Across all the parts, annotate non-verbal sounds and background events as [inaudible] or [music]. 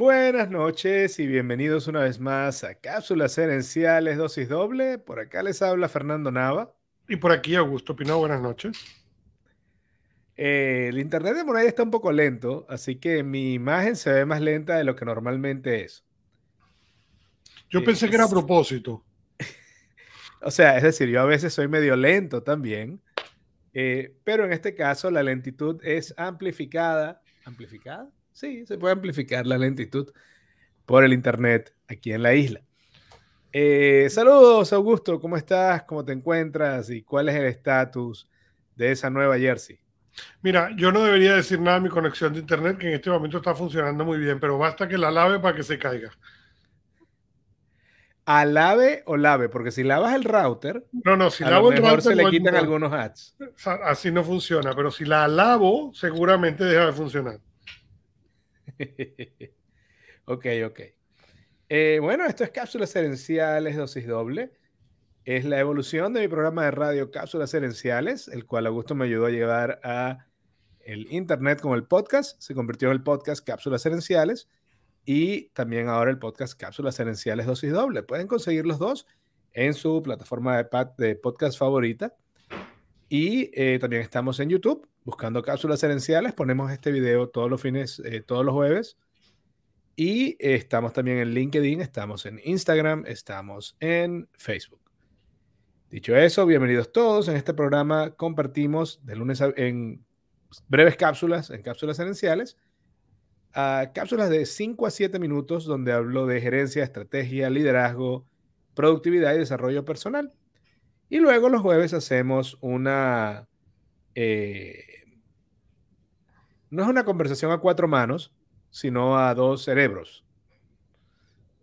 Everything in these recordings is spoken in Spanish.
Buenas noches y bienvenidos una vez más a Cápsulas Herenciales Dosis Doble. Por acá les habla Fernando Nava. Y por aquí Augusto Pino, buenas noches. Eh, el internet de Moray está un poco lento, así que mi imagen se ve más lenta de lo que normalmente es. Yo pensé que era a propósito. [laughs] o sea, es decir, yo a veces soy medio lento también, eh, pero en este caso la lentitud es amplificada. ¿Amplificada? Sí, se puede amplificar la lentitud por el internet aquí en la isla. Eh, saludos, Augusto, ¿cómo estás? ¿Cómo te encuentras? ¿Y cuál es el estatus de esa nueva Jersey? Mira, yo no debería decir nada de mi conexión de internet, que en este momento está funcionando muy bien, pero basta que la lave para que se caiga. ¿Alave o lave? Porque si lavas el router, no, no, si lavo el router se le quitan algunos ads. Así no funciona, pero si la lavo, seguramente deja de funcionar. [laughs] ok, ok. Eh, bueno, esto es Cápsulas Herenciales Dosis Doble. Es la evolución de mi programa de radio Cápsulas Herenciales, el cual Augusto me ayudó a llevar a el internet como el podcast. Se convirtió en el podcast Cápsulas Herenciales y también ahora el podcast Cápsulas Herenciales Dosis Doble. Pueden conseguir los dos en su plataforma de, de podcast favorita. Y eh, también estamos en YouTube buscando cápsulas herenciales. Ponemos este video todos los fines, eh, todos los jueves. Y estamos también en LinkedIn, estamos en Instagram, estamos en Facebook. Dicho eso, bienvenidos todos. En este programa compartimos de lunes en breves cápsulas, en cápsulas herenciales, cápsulas de 5 a 7 minutos donde hablo de gerencia, estrategia, liderazgo, productividad y desarrollo personal. Y luego los jueves hacemos una... Eh, no es una conversación a cuatro manos, sino a dos cerebros.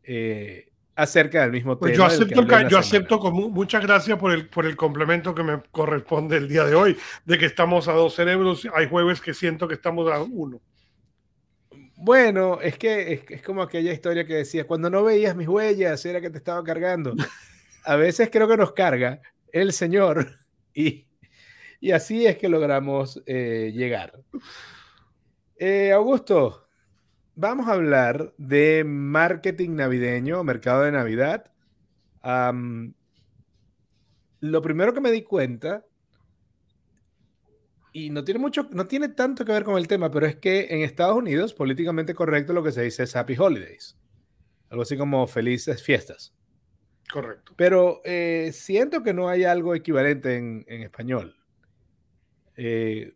Eh, acerca del mismo pues tema. Yo acepto, yo acepto con muchas gracias por el, por el complemento que me corresponde el día de hoy, de que estamos a dos cerebros. Hay jueves que siento que estamos a uno. Bueno, es que es, como aquella historia que decía, cuando no veías mis huellas, era que te estaba cargando. [laughs] A veces creo que nos carga el Señor [laughs] y, y así es que logramos eh, llegar. Eh, Augusto, vamos a hablar de marketing navideño, mercado de Navidad. lo primero que me di cuenta, y no tiene mucho, no tiene tanto que ver con el tema, pero es que en Estados Unidos, políticamente correcto, lo que se dice es Happy Holidays. Algo así como felices fiestas. Correcto. Pero eh, siento que no hay algo equivalente en, español. Eh,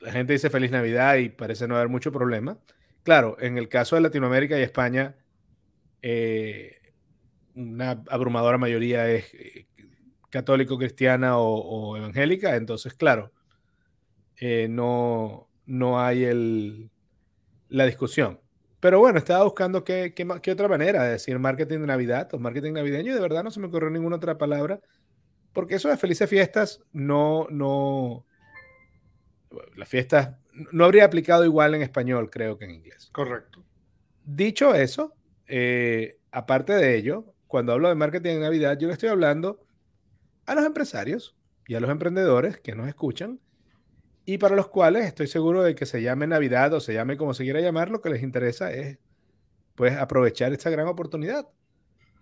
la gente dice feliz Navidad y parece no haber mucho problema. Claro, en el caso de Latinoamérica y España, eh, una abrumadora mayoría es eh, católico, cristiana o, evangélica, entonces, claro, no, no hay el, la discusión. Pero bueno, estaba buscando qué, qué, otra manera de decir marketing de Navidad o marketing navideño y de verdad no se me ocurrió ninguna otra palabra, porque eso de felices fiestas no, no, la fiesta no habría aplicado igual en español, creo que en inglés. Correcto. Dicho eso, eh, aparte de ello, cuando hablo de marketing en Navidad, yo le estoy hablando a los empresarios y a los emprendedores que nos escuchan y para los cuales estoy seguro de que se llame Navidad o se llame como se quiera llamar, lo que les interesa es pues aprovechar esta gran oportunidad.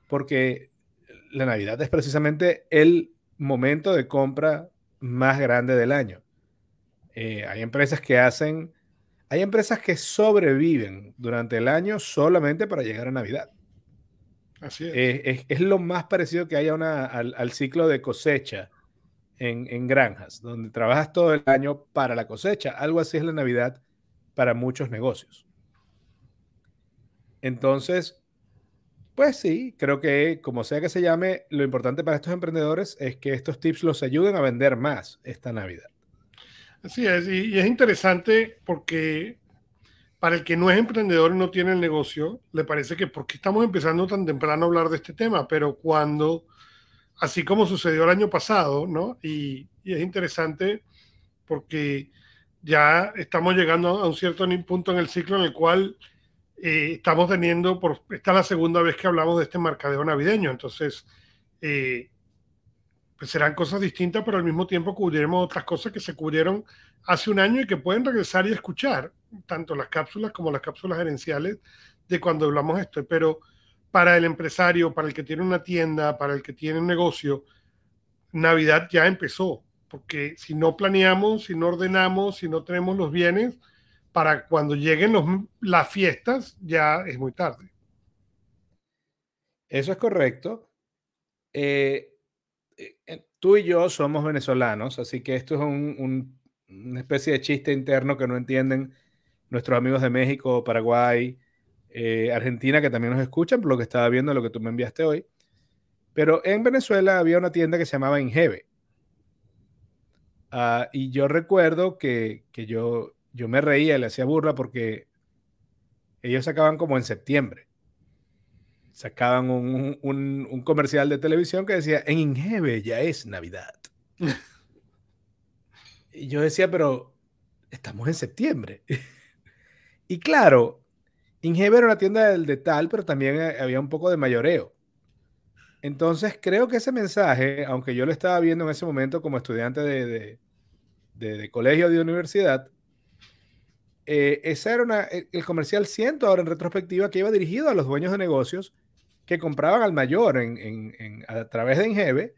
Porque la Navidad es precisamente el momento de compra más grande del año. Eh, hay empresas que hacen, hay empresas que sobreviven durante el año solamente para llegar a Navidad. Así es. Eh, es, lo más parecido que hay al, ciclo de cosecha en, granjas, donde trabajas todo el año para la cosecha. Algo así es la Navidad para muchos negocios. Entonces, pues sí, creo que como sea que se llame, lo importante para estos emprendedores es que estos tips los ayuden a vender más esta Navidad. Así es, y, es interesante porque para el que no es emprendedor y no tiene el negocio, le parece que ¿por qué estamos empezando tan temprano a hablar de este tema? Pero cuando, así como sucedió el año pasado, ¿no? Y, es interesante porque ya estamos llegando a un cierto punto en el ciclo en el cual eh, estamos teniendo, por, esta es la segunda vez que hablamos de este mercadeo navideño, entonces eh, pues serán cosas distintas, pero al mismo tiempo cubriremos otras cosas que se cubrieron hace un año y que pueden regresar y escuchar, tanto las cápsulas como las cápsulas gerenciales de cuando hablamos esto, pero para el empresario, para el que tiene una tienda, para el que tiene un negocio, Navidad ya empezó, porque si no planeamos, si no ordenamos, si no tenemos los bienes, para cuando lleguen las fiestas ya es muy tarde. Eso es correcto. Eh, eh, tú y yo somos venezolanos, así que esto es una especie de chiste interno que no entienden nuestros amigos de México, Paraguay, eh, Argentina, que también nos escuchan, por lo que estaba viendo, lo que tú me enviaste hoy. Pero en Venezuela había una tienda que se llamaba Ingeve. Ah, y yo recuerdo que, que yo yo me reía, le hacía burla porque ellos sacaban como en septiembre. Sacaban un, comercial de televisión que decía, en Ingeve ya es Navidad. [laughs] y yo decía, pero estamos en septiembre. [laughs] y claro, Ingeve era una tienda del de tal, pero también había un poco de mayoreo. Entonces creo que ese mensaje, aunque yo lo estaba viendo en ese momento como estudiante de, de, de, de colegio de universidad, eh, ese era eh, el comercial siento ahora en retrospectiva que iba dirigido a los dueños de negocios que compraban al mayor en, a través de Ingeve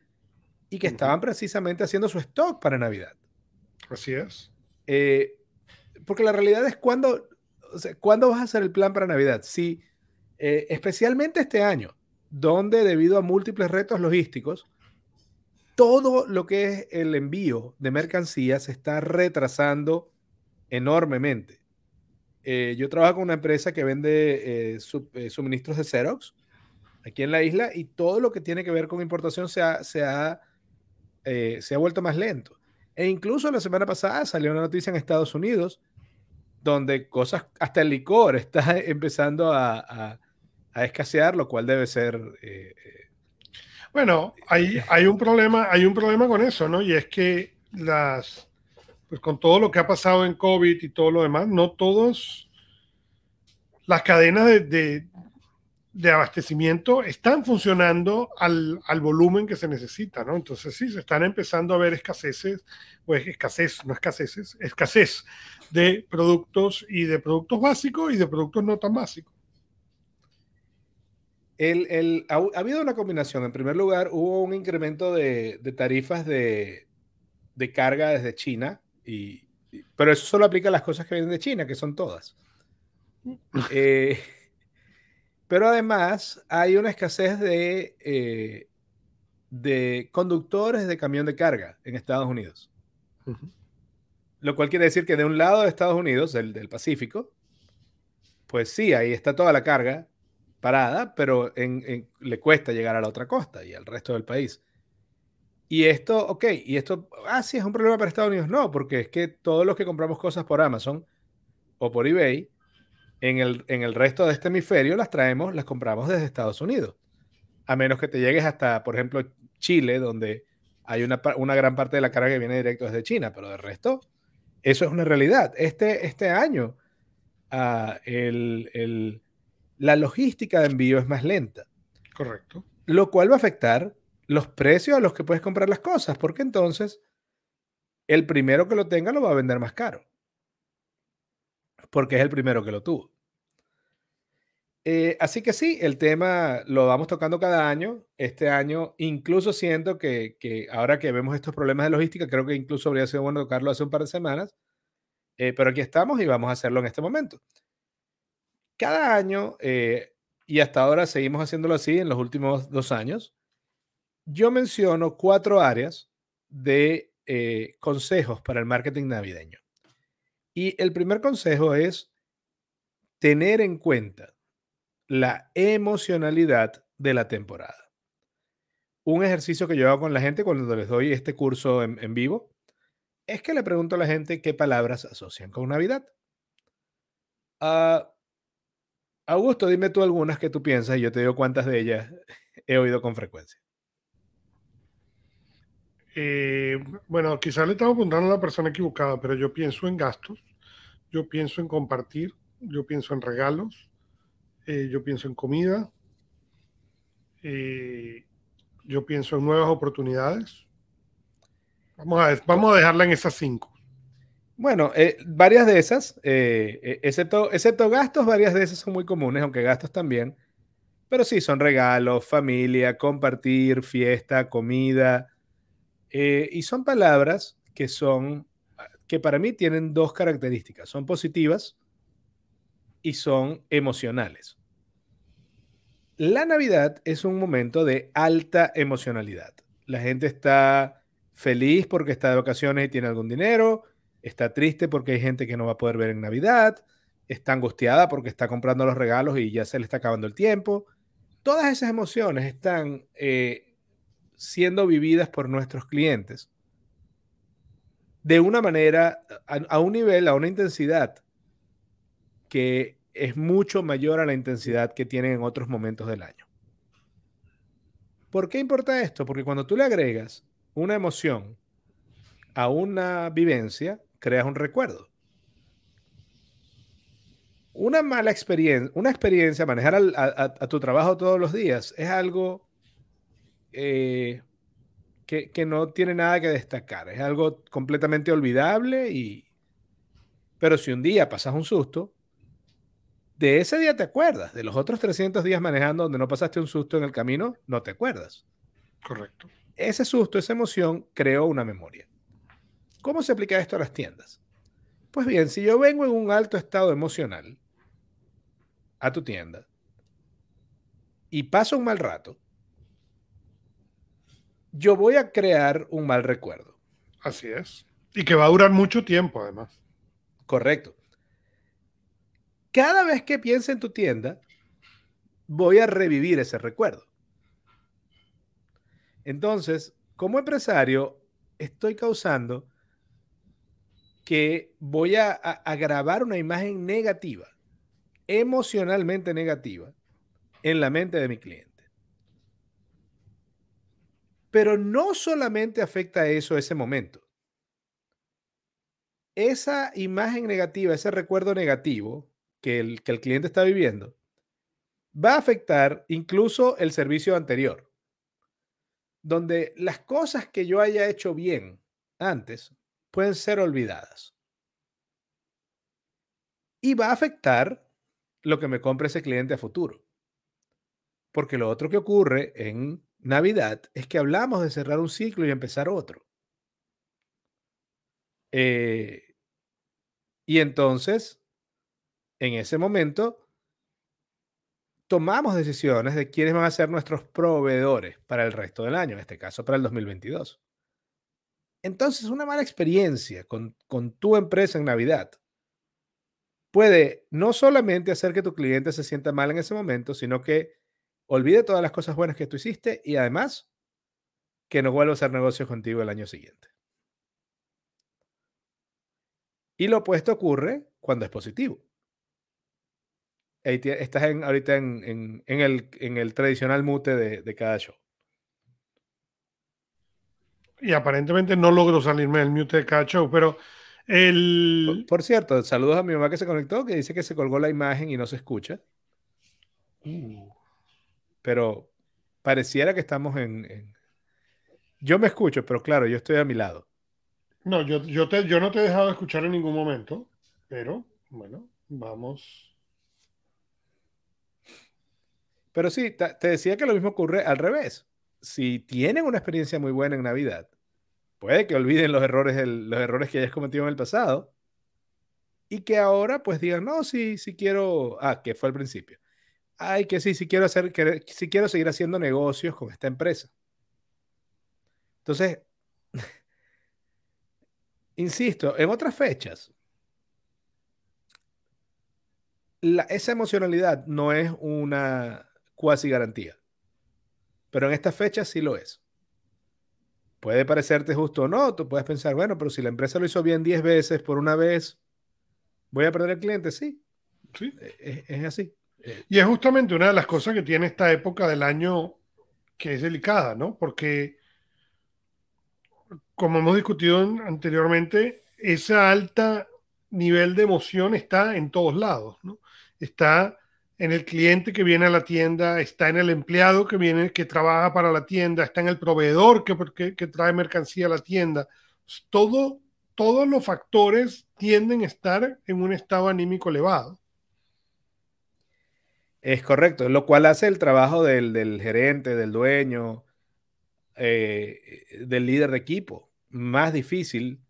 y que estaban precisamente haciendo su stock para Navidad. Así es. Eh, porque la realidad es cuando, ¿cuándo vas a hacer el plan para Navidad? Sí, especialmente este año, donde debido a múltiples retos logísticos, todo lo que es el envío de mercancías se está retrasando enormemente. Eh, yo trabajo con una empresa que vende eh, eh, suministros de Xerox aquí en la isla y todo lo que tiene que ver con importación se ha, se ha, se ha vuelto más lento. E incluso la semana pasada salió una noticia en Estados Unidos donde cosas, hasta el licor está [laughs] empezando a, a, escasear, lo cual debe ser... bueno, hay, hay, un problema, hay un problema con eso, ¿no? Y es que las, pues con todo lo que ha pasado en COVID y todo lo demás, no todos las cadenas de, abastecimiento están funcionando al, volumen que se necesita, ¿no? Entonces sí, se están empezando a ver escaseces, pues escasez, no escaseces, escasez de productos y de productos básicos y de productos no tan básicos. El, ha, habido una combinación. En primer lugar, hubo un incremento de, tarifas de, de, carga desde China pero eso solo aplica a las cosas que vienen de China, que son todas. [laughs] Eh, pero además hay una escasez de, eh, de conductores de camión de carga en Estados Unidos. Lo cual quiere decir que de un lado de Estados Unidos, el del Pacífico, pues sí, ahí está toda la carga parada, pero le cuesta llegar a la otra costa y al resto del país. Y esto, ok, y esto, ah, sí, es un problema para Estados Unidos. No, porque es que todos los que compramos cosas por Amazon o por eBay, en el, en el resto de este hemisferio las traemos, las compramos desde Estados Unidos. A menos que te llegues hasta, por ejemplo, Chile, donde hay una, una gran parte de la carga que viene directo desde China, pero de resto, eso es una realidad. Este, este año, uh, el, el, la logística de envío es más lenta. Correcto. Lo cual va a afectar los precios a los que puedes comprar las cosas, porque entonces el primero que lo tenga lo va a vender más caro, porque es el primero que lo tuvo. Eh, así que sí, el tema lo vamos tocando cada año. Este año incluso siento que, ahora que vemos estos problemas de logística, creo que incluso habría sido bueno tocarlo hace un par de semanas, eh, pero aquí estamos y vamos a hacerlo en este momento. Cada año, eh, y hasta ahora seguimos haciéndolo así en los últimos dos años, yo menciono cuatro áreas de consejos para el marketing navideño. Y el primer consejo es tener en cuenta la emocionalidad de la temporada. Un ejercicio que yo hago con la gente cuando les doy este curso en, vivo es que le pregunto a la gente qué palabras asocian con Navidad. Ah, Augusto, dime tú algunas que tú piensas y yo te digo cuántas de ellas [laughs] he oído con frecuencia. Eh, bueno, quizás le estamos apuntando a la persona equivocada, pero yo pienso en gastos, yo pienso en compartir, yo pienso en regalos, eh, yo pienso en comida, eh, yo pienso en nuevas oportunidades. Vamos a, vamos a dejarla en esas cinco. Bueno, eh, varias de esas, excepto, excepto gastos, varias de esas son muy comunes, aunque gastos también. Pero sí, son regalos, familia, compartir, fiesta, comida. y son palabras que son, que para mí tienen dos características. Son positivas y son emocionales. La Navidad es un momento de alta emocionalidad. La gente está feliz porque está de vacaciones y tiene algún dinero está triste porque hay gente que no va a poder ver en Navidad, está angustiada porque está comprando los regalos y ya se le está acabando el tiempo. Todas esas emociones están eh, siendo vividas por nuestros clientes de una manera, a, un nivel, a una intensidad que es mucho mayor a la intensidad que tienen en otros momentos del año. ¿Por qué importa esto? Porque cuando tú le agregas una emoción a una vivencia, creas un recuerdo. Una mala experiencia, una experiencia, manejar a, tu trabajo todos los días es algo eh, que, que, no tiene nada que destacar. Es algo completamente olvidable y... Pero si un día pasas un susto, de ese día te acuerdas. De los otros 300 días manejando donde no pasaste un susto en el camino, no te acuerdas. Correcto. Ese susto, esa emoción creó una memoria. ¿Cómo se aplica esto a las tiendas? Pues bien, si yo vengo en un alto estado emocional a tu tienda y paso un mal rato, yo voy a crear un mal recuerdo. Así es. Y que va a durar mucho tiempo, además. Correcto. Cada vez que piense en tu tienda, voy a revivir ese recuerdo. Entonces, como empresario, estoy causando que voy a, grabar una imagen negativa, emocionalmente negativa, en la mente de mi cliente. Pero no solamente afecta eso ese momento. Esa imagen negativa, ese recuerdo negativo que el, que el cliente está viviendo, va a afectar incluso el servicio anterior, donde las cosas que yo haya hecho bien antes pueden ser olvidadas. Y va a afectar lo que me compre ese cliente a futuro. Porque lo otro que ocurre en Navidad es que hablamos de cerrar un ciclo y empezar otro. Eh, y entonces, en ese momento, tomamos decisiones de quiénes van a ser nuestros proveedores para el resto del año, en este caso para el 2022. Entonces, una mala experiencia con, tu empresa en Navidad puede no solamente hacer que tu cliente se sienta mal en ese momento, sino que olvide todas las cosas buenas que tú hiciste y además que no vuelva a hacer negocios contigo el año siguiente. Y lo opuesto ocurre cuando es positivo. Estás ahorita en, el, tradicional mute de cada show. Y aparentemente no logro salirme del mute de cada show, pero el... Por, cierto, saludos a mi mamá que se conectó, que dice que se colgó la imagen y no se escucha. Uh. Pero pareciera que estamos en, Yo me escucho, pero claro, yo estoy a mi lado. No, yo, yo, te, yo no te he dejado de escuchar en ningún momento, pero bueno, vamos. Pero sí, te decía que lo mismo ocurre al revés si tienen una experiencia muy buena en Navidad, puede que olviden los errores, los errores que hayas cometido en el pasado y que ahora pues digan, no, sí, sí quiero, ah, que fue al principio. Ay, que sí, sí quiero hacer, que, sí quiero seguir haciendo negocios con esta empresa. Entonces, [laughs] insisto, en otras fechas, esa emocionalidad no es una cuasi garantía. Pero en esta fecha sí lo es. Puede parecerte justo o no, tú puedes pensar, bueno, pero si la empresa lo hizo bien 10 veces por una vez, ¿voy a perder el cliente? Sí, sí. E, es, así. Eh, y es justamente una de las cosas que tiene esta época del año que es delicada, ¿no? Porque, como hemos discutido anteriormente, ese alta nivel de emoción está en todos lados, ¿no? Está en el cliente que viene a la tienda, está en el empleado que viene, que trabaja para la tienda, está en el proveedor que, que, trae mercancía a la tienda. Todo, todos los factores tienden a estar en un estado anímico elevado. Es correcto, lo cual hace el trabajo del, gerente, del dueño, eh, del líder de equipo más difícil,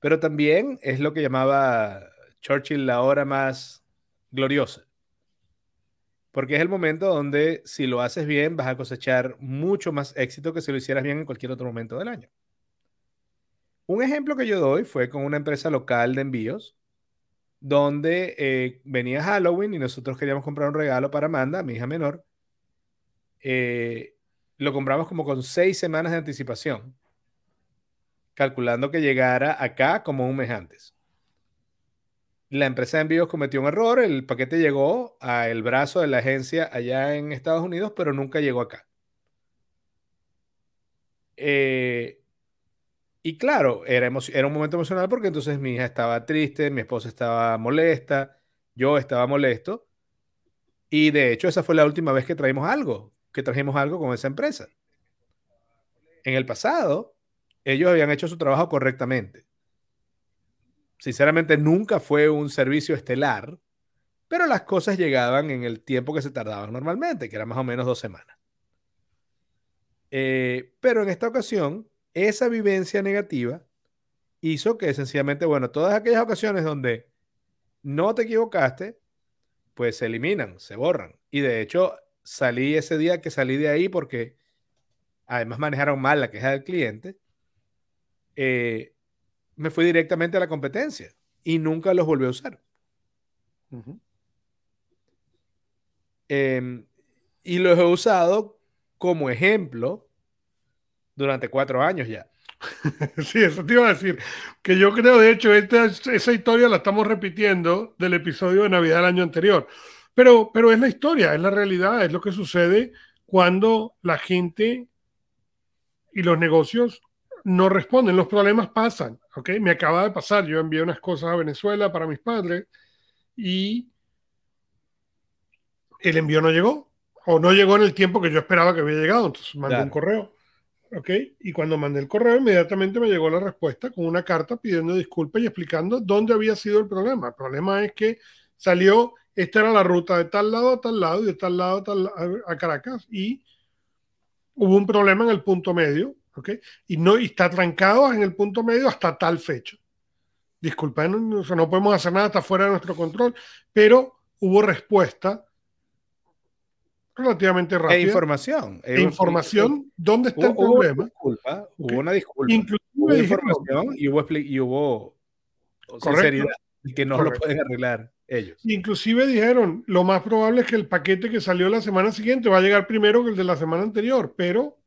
pero también es lo que llamaba Churchill la hora más gloriosa. Porque es el momento donde si lo haces bien vas a cosechar mucho más éxito que si lo hicieras bien en cualquier otro momento del año. Un ejemplo que yo doy fue con una empresa local de envíos donde eh, venía Halloween y nosotros queríamos comprar un regalo para Amanda, mi hija menor. Eh, lo compramos como con seis semanas de anticipación, calculando que llegara acá como un mes antes. La empresa de envíos cometió un error, el paquete llegó al brazo de la agencia allá en Estados Unidos, pero nunca llegó acá. Eh, y claro, era, era un momento emocional porque entonces mi hija estaba triste, mi esposa estaba molesta, yo estaba molesto. Y de hecho, esa fue la última vez que traímos algo, que trajimos algo con esa empresa. En el pasado, ellos habían hecho su trabajo correctamente. Sinceramente, nunca fue un servicio estelar, pero las cosas llegaban en el tiempo que se tardaban normalmente, que era más o menos dos semanas. Eh, pero en esta ocasión, esa vivencia negativa hizo que sencillamente, bueno, todas aquellas ocasiones donde no te equivocaste, pues se eliminan, se borran. Y de hecho, salí ese día que salí de ahí porque además manejaron mal la queja del cliente, eh, me fui directamente a la competencia y nunca los volví a usar. Em, y los he usado como ejemplo durante cuatro años ya. [laughs] Sí, eso te iba a decir. Que yo creo, de hecho, esta, esa historia la estamos repitiendo del episodio de Navidad del año anterior. Pero, pero es la historia, es la realidad, es lo que sucede cuando la gente y los negocios no responden. Los problemas pasan, ¿ok? Me acaba de pasar. Yo envié unas cosas a Venezuela para mis padres y el envío no llegó o no llegó en el tiempo que yo esperaba que había llegado. Entonces mandé un correo ¿ok? Y cuando mandé el correo, inmediatamente me llegó la respuesta con una carta pidiendo disculpas y explicando dónde había sido el problema. El problema es que salió, esta era la ruta de tal lado a tal lado y de tal lado a, tal, a, Caracas y hubo un problema en el punto medio, ¿ok? Y, no, y está trancado en el punto medio hasta tal fecha. Disculpen, no, no podemos hacer nada, está fuera de nuestro control, pero hubo respuesta relativamente rápida. E información. E, información, ¿dónde está el problema? Hubo una disculpa. Inclusive hubo información y hubo, y hubo sinceridad que no lo pueden arreglar ellos. Inclusive dijeron, lo más probable es que el paquete que salió la semana siguiente va a llegar primero que el de la semana anterior, pero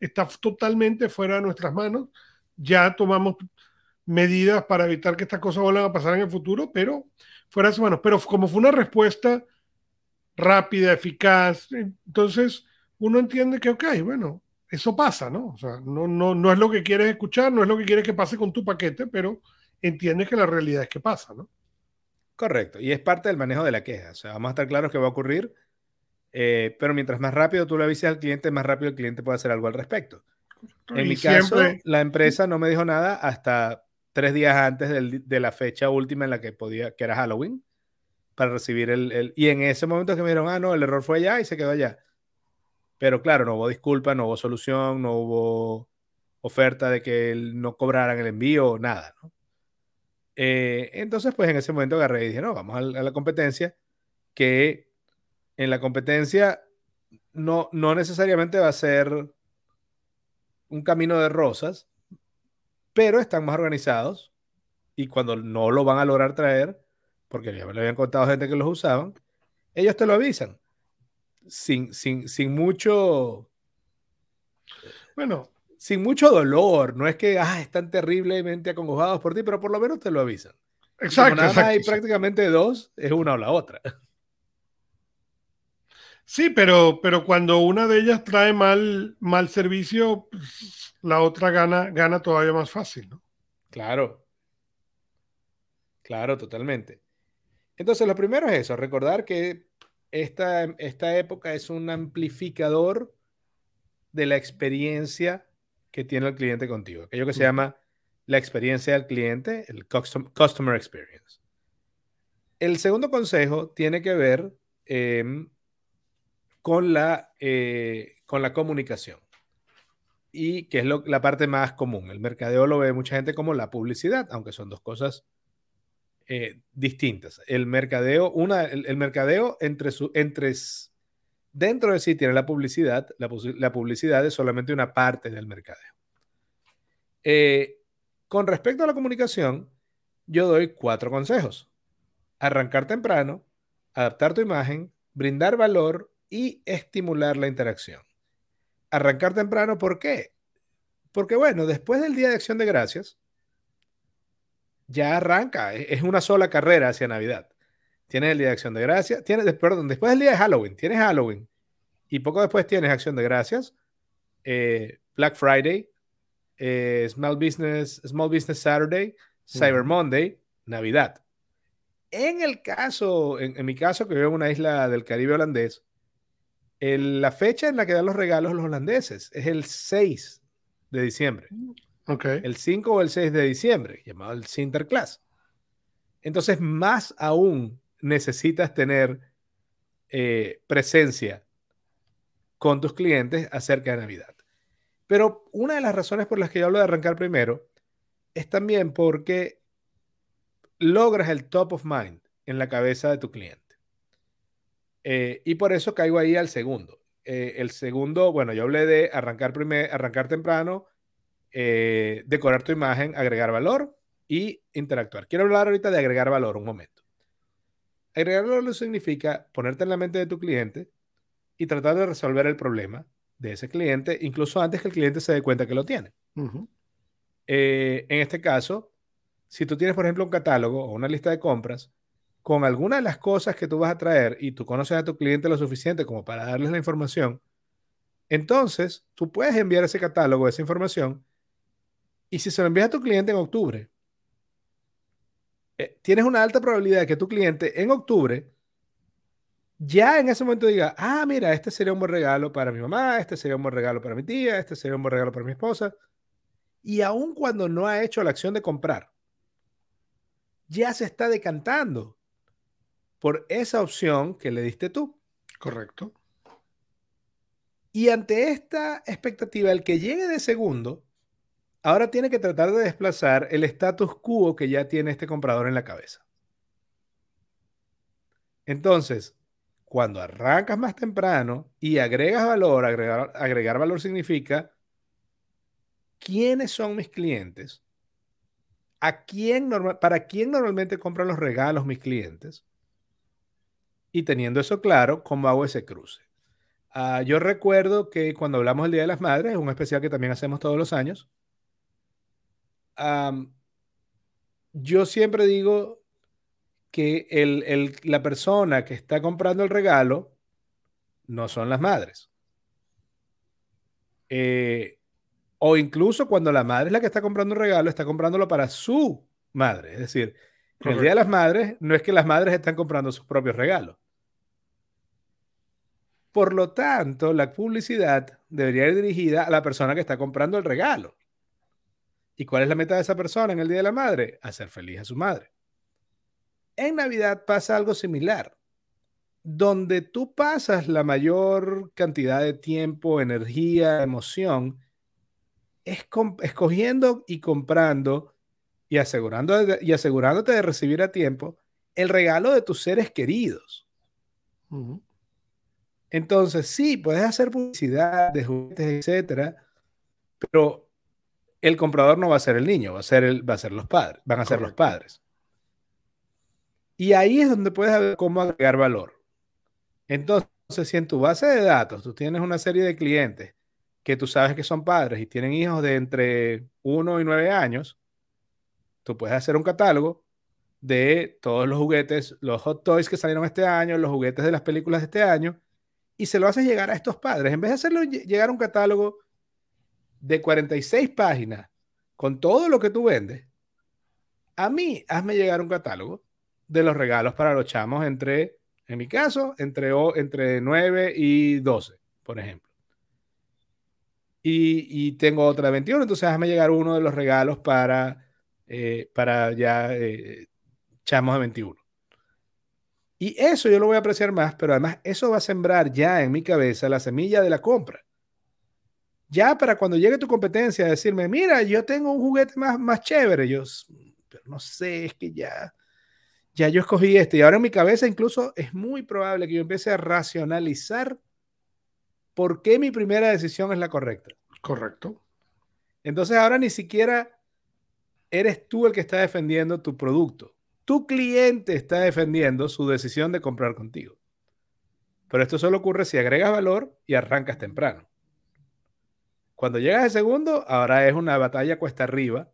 está totalmente fuera de nuestras manos. Ya tomamos medidas para evitar que estas cosas vuelvan a pasar en el futuro, pero fuera de sus manos. Pero como fue una respuesta rápida, eficaz. Entonces, uno entiende que, ok, bueno, eso pasa, ¿no? O sea, no, no, no es lo que quieres escuchar, no es lo que quieres que pase con tu paquete, pero entiendes que la realidad es que pasa, ¿no? Correcto, y es parte del manejo de la queja. O sea, vamos a estar claros que va a ocurrir, eh, pero mientras más rápido tú le avises al cliente, más rápido el cliente puede hacer algo al respecto. En mi caso, la empresa no me dijo nada hasta tres días antes de la fecha última en la que podía, que era Halloween para recibir el, Y en ese momento que me dijeron, ah, no, el error fue allá y se quedó allá. Pero claro, no hubo disculpa, no hubo solución, no hubo oferta de que no cobraran el envío, nada, ¿no? Eh, entonces, pues en ese momento agarré y dije, no, vamos a, la competencia, que en la competencia no, no necesariamente va a ser un camino de rosas, pero están más organizados y cuando no lo van a lograr traer, porque ya me lo habían contado gente que los usaban, ellos te lo avisan. Sin, sin, sin mucho. Bueno. Sin mucho dolor. No es que ah, están terriblemente acongojados por ti, pero por lo menos te lo avisan. Exacto. hay prácticamente dos, es una o la otra. Sí, pero, pero cuando una de ellas trae mal, mal servicio, pues, la otra gana, gana todavía más fácil, ¿no? Claro. Claro, totalmente. Entonces, lo primero es eso, recordar que esta, esta época es un amplificador de la experiencia que tiene el cliente contigo, aquello que se llama la experiencia del cliente, el customer experience. El segundo consejo tiene que ver em, con, la, eh, con la comunicación y que es la parte más común. El mercadeo lo ve mucha gente como la publicidad, aunque son dos cosas eh, distintas. El mercadeo, una, el, mercadeo entre su, entre, dentro de sí tiene la publicidad, la, publicidad es solamente una parte del mercadeo. Eh, con respecto a la comunicación, yo doy cuatro consejos. Arrancar temprano, adaptar tu imagen, brindar valor y estimular la interacción. Arrancar temprano, ¿por qué? Porque bueno, después del Día de Acción de Gracias, ya arranca, e-, es una sola carrera hacia Navidad. Tienes el Día de Acción de Gracias, tienes, perdón, después del día de Halloween, tienes Halloween y poco después tienes Acción de Gracias, eh, Black Friday, eh, Small, Business, Small Business Saturday, Cyber Monday, Navidad. En el caso, en, mi caso, que vivo en una isla del Caribe holandés, la fecha en la que dan los regalos los holandeses es el 6 de diciembre. Okay. El 5 o el 6 de diciembre, llamado el Sinterklaas. Entonces, más aún necesitas tener eh, presencia con tus clientes acerca de Navidad. Pero una de las razones por las que yo hablo de arrancar primero es también porque logras el top of mind en la cabeza de tu cliente. Eh, y por eso caigo ahí al segundo. Eh, el segundo, bueno, yo hablé de arrancar, primer, arrancar temprano, eh, decorar tu imagen, agregar valor y interactuar. Quiero hablar ahorita de agregar valor un momento. Agregar valor significa ponerte en la mente de tu cliente y tratar de resolver el problema de ese cliente, incluso antes que el cliente se dé cuenta que lo tiene. en este caso, si tú tienes, por ejemplo, un catálogo o una lista de compras, con alguna de las cosas que tú vas a traer y tú conoces a tu cliente lo suficiente como para darles la información, entonces tú puedes enviar ese catálogo, esa información, y si se lo envías a tu cliente en octubre, eh, tienes una alta probabilidad de que tu cliente en octubre ya en ese momento diga, ah, mira, este sería un buen regalo para mi mamá, este sería un buen regalo para mi tía, este sería un buen regalo para mi esposa. Y aun cuando no ha hecho la acción de comprar, ya se está decantando por esa opción que le diste tú. Correcto. Y ante esta expectativa, el que llegue de segundo, ahora tiene que tratar de desplazar el status quo que ya tiene este comprador en la cabeza. Entonces, cuando arrancas más temprano y agregas valor, agregar, agregar valor significa quiénes son mis clientes, a quién para quién normalmente compran los regalos mis clientes, y teniendo eso claro, ¿cómo hago ese cruce? Ah, yo recuerdo que cuando hablamos del Día de las Madres, un especial que también hacemos todos los años, yo siempre digo que la persona que está comprando el regalo no son las madres. Eh, o incluso cuando la madre es la que está comprando un regalo, está comprándolo para su madre. Es decir, en el Día de las Madres no es que las madres están comprando sus propios regalos. Por lo tanto, la publicidad debería ir dirigida a la persona que está comprando el regalo. ¿Y cuál es la meta de esa persona en el Día de la Madre? Hacer feliz a su madre. En Navidad pasa algo similar, donde tú pasas la mayor cantidad de tiempo, energía, emoción, es escogiendo y comprando y, asegurando, y asegurándote de recibir a tiempo el regalo de tus seres queridos. Entonces, sí, puedes hacer publicidad de juguetes, etcétera, pero el comprador no va a ser el niño, va a ser, el, va a ser los padres, van a ser los padres. Y ahí es donde puedes ver cómo agregar valor. Entonces, si en tu base de datos tú tienes una serie de clientes que tú sabes que son padres y tienen hijos de entre 1 y 9 años, tú puedes hacer un catálogo de todos los juguetes, los hot toys que salieron este año, los juguetes de las películas de este año, y se lo haces llegar a estos padres. En vez de hacerlo llegar un catálogo de 46 páginas con todo lo que tú vendes, a mí hazme llegar un catálogo de los regalos para los chamos entre, en mi caso, entre, entre 9 y 12, por ejemplo. y, tengo otra de 21, entonces déjame llegar uno de los regalos para, eh, para ya eh, chamos de 21. Y eso yo lo voy a apreciar más, pero además eso va a sembrar ya en mi cabeza la semilla de la compra. Ya para cuando llegue tu competencia, decirme, mira, yo tengo un juguete más, más chévere, yo, pero no sé, es que ya, ya yo escogí este. Y ahora en mi cabeza incluso es muy probable que yo empiece a racionalizar por qué mi primera decisión es la correcta. Correcto. Entonces ahora ni siquiera eres tú el que está defendiendo tu producto. Tu cliente está defendiendo su decisión de comprar contigo. Pero esto solo ocurre si agregas valor y arrancas temprano. Cuando llegas de segundo, ahora es una batalla cuesta arriba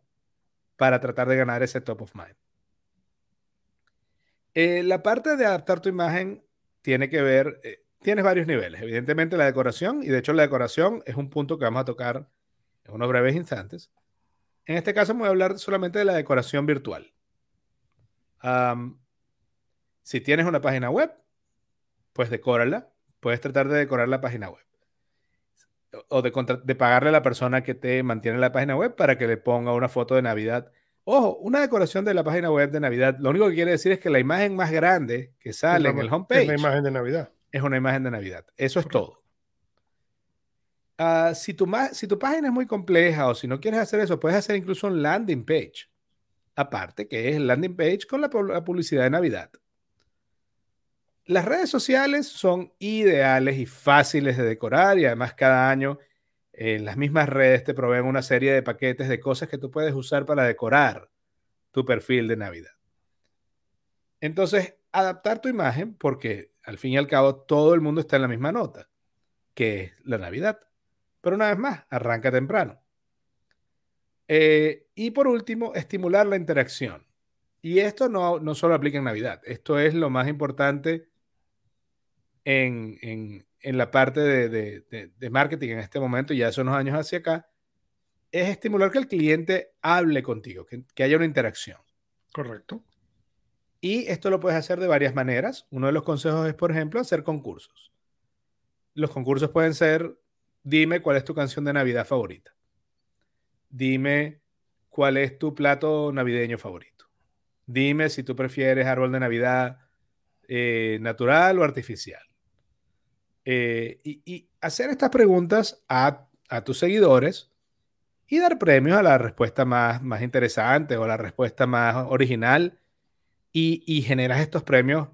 para tratar de ganar ese top of mind. Eh, la parte de adaptar tu imagen tiene que ver, eh, tienes varios niveles. Evidentemente la decoración, y de hecho la decoración es un punto que vamos a tocar en unos breves instantes. En este caso me voy a hablar solamente de la decoración virtual. si tienes una página web, pues decórala. Puedes tratar de decorar la página web. O de, de pagarle a la persona que te mantiene la página web para que le ponga una foto de Navidad. Ojo, una decoración de la página web de Navidad, lo único que quiere decir es que la imagen más grande que sale en el homepage es una imagen de Navidad es una imagen de Navidad. Eso es todo. Ah, si, tu página es muy compleja o si no quieres hacer eso, puedes hacer incluso un landing page. Aparte, que es el landing page con la, publicidad de Navidad. Las redes sociales son ideales y fáciles de decorar y además cada año en las mismas redes te proveen una serie de paquetes de cosas que tú puedes usar para decorar tu perfil de Navidad. Entonces, adaptar tu imagen, porque al fin y al cabo todo el mundo está en la misma nota, que es la Navidad. Pero una vez más, arranca temprano. Eh, y por último, estimular la interacción. Y esto no, no, solo aplica en Navidad, esto es lo más importante en, en, la parte de, de, marketing en este momento, ya hace unos años hacia acá, es estimular que el cliente hable contigo, que, que haya una interacción. Correcto. Y esto lo puedes hacer de varias maneras. Uno de los consejos es, por ejemplo, hacer concursos. Los concursos pueden ser, dime cuál es tu canción de Navidad favorita. Dime cuál es tu plato navideño favorito. Dime si tú prefieres árbol de Navidad eh, natural o artificial. Eh, y, hacer estas preguntas a, a, tus seguidores y dar premios a la respuesta más, más interesante o la respuesta más original y, generas estos premios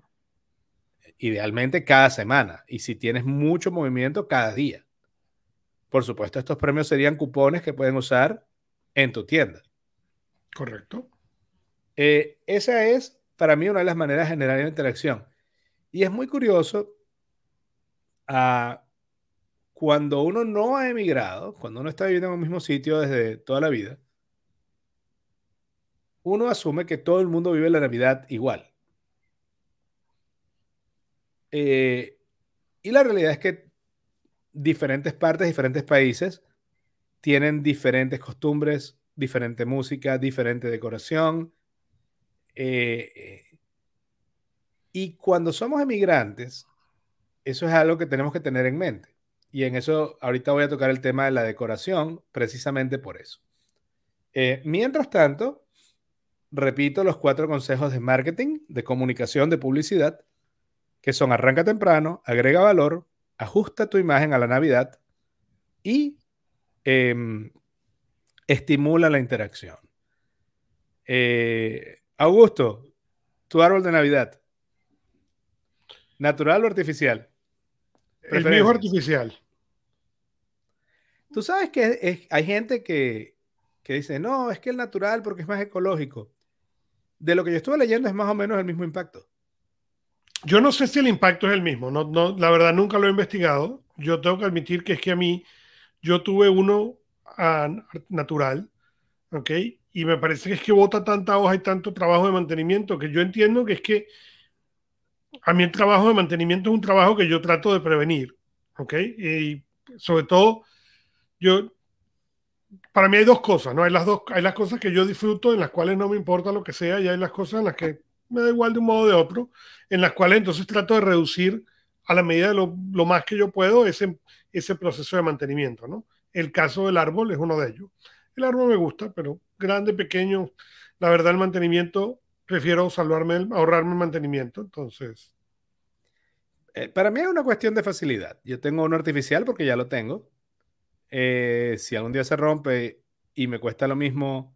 idealmente cada semana y si tienes mucho movimiento cada día. Por supuesto, estos premios serían cupones que pueden usar en tu tienda. Correcto. Eh, esa es para mí una de las maneras de generar interacción. Y es muy curioso ah, cuando uno no ha emigrado, cuando uno está viviendo en el mismo sitio desde toda la vida, uno asume que todo el mundo vive la Navidad igual. Eh, y la realidad es que diferentes partes, diferentes países tienen diferentes costumbres, diferente música, diferente decoración. Eh, y cuando somos emigrantes, eso es algo que tenemos que tener en mente. Y en eso ahorita voy a tocar el tema de la decoración, precisamente por eso. Eh, mientras tanto, repito los cuatro consejos de marketing, de comunicación, de publicidad, que son arranca temprano, agrega valor, ajusta tu imagen a la Navidad y em, estimula la interacción. Eh, Augusto, tu árbol de Navidad, ¿natural o artificial? El mío artificial. Tú sabes que hay gente que, que dice, no, es que el natural porque es más ecológico de lo que yo estuve leyendo es más o menos el mismo impacto. Yo no sé si el impacto es el mismo, no, no, la verdad nunca lo he investigado. Yo tengo que admitir que es que a mí, yo tuve uno ah, natural, ¿ok? Y me parece que es que bota tanta hoja y tanto trabajo de mantenimiento que yo entiendo que es que a mí el trabajo de mantenimiento es un trabajo que yo trato de prevenir, ¿ok? Y sobre todo, yo, para mí hay dos cosas, ¿no? Hay las, dos, hay las cosas que yo disfruto, en las cuales no me importa lo que sea, y hay las cosas en las que me da igual de un modo o de otro, en las cuales entonces trato de reducir a la medida de lo, más que yo puedo ese, ese proceso de mantenimiento, ¿no? El caso del árbol es uno de ellos. El árbol me gusta, pero grande, pequeño, la verdad el mantenimiento, prefiero salvarme, ahorrarme el mantenimiento. Entonces... Eh, para mí es una cuestión de facilidad. Yo tengo uno artificial porque ya lo tengo. Eh, si algún día se rompe y me cuesta lo mismo,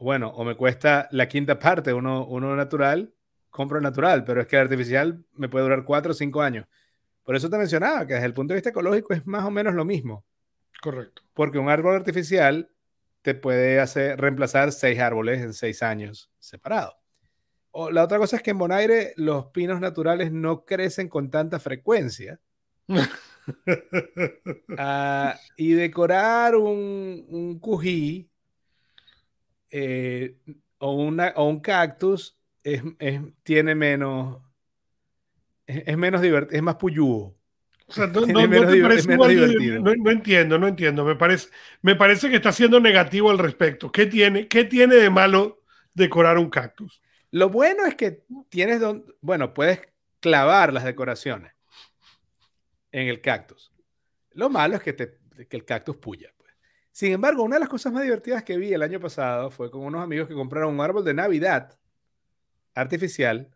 bueno, o me cuesta la quinta parte uno, uno natural, compro natural, pero es que el artificial me puede durar cuatro o cinco años. Por eso te mencionaba que desde el punto de vista ecológico es más o menos lo mismo. Correcto. Porque un árbol artificial te puede hacer reemplazar seis árboles en seis años separados. O, la otra cosa es que en Bonaire los pinos naturales no crecen con tanta frecuencia. [laughs] Ah, y decorar un, un cují eh, o, una, o un cactus es, tiene menos. Es, menos divertido, es más puyúo. O sea, [laughs] no, no, entiendo, no entiendo. Me parece, me parece que está siendo negativo al respecto. ¿Qué tiene, qué tiene de malo decorar un cactus? Lo bueno es que tienes bueno, puedes clavar las decoraciones en el cactus. Lo malo es que, te, que el cactus puya. Sin embargo, una de las cosas más divertidas que vi el año pasado fue con unos amigos que compraron un árbol de Navidad artificial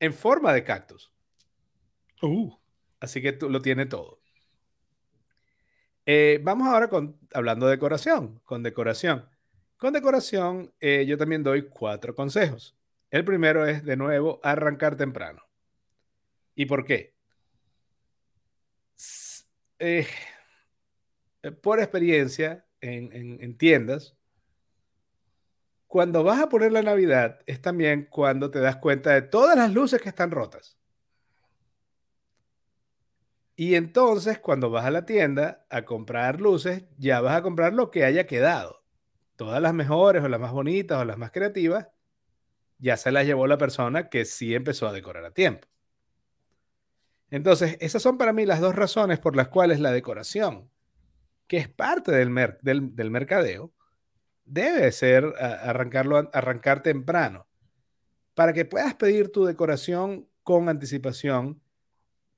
en forma de cactus. Uh. Así que lo tiene todo. Eh, vamos ahora con, hablando de decoración, con decoración. Con decoración, eh, yo también doy cuatro consejos. El primero es, de nuevo, arrancar temprano. ¿Y por qué? Eh, por experiencia en tiendas, cuando vas a poner la Navidad es también cuando te das cuenta de todas las luces que están rotas. Y entonces cuando vas a la tienda a comprar luces, ya vas a comprar lo que haya quedado. Todas las mejores o las más bonitas o las más creativas, ya se las llevó la persona que sí empezó a decorar a tiempo. Entonces, esas son para mí las dos razones por las cuales la decoración, que es parte del, del mercadeo, debe ser arrancarlo, arrancar temprano para que puedas pedir tu decoración con anticipación,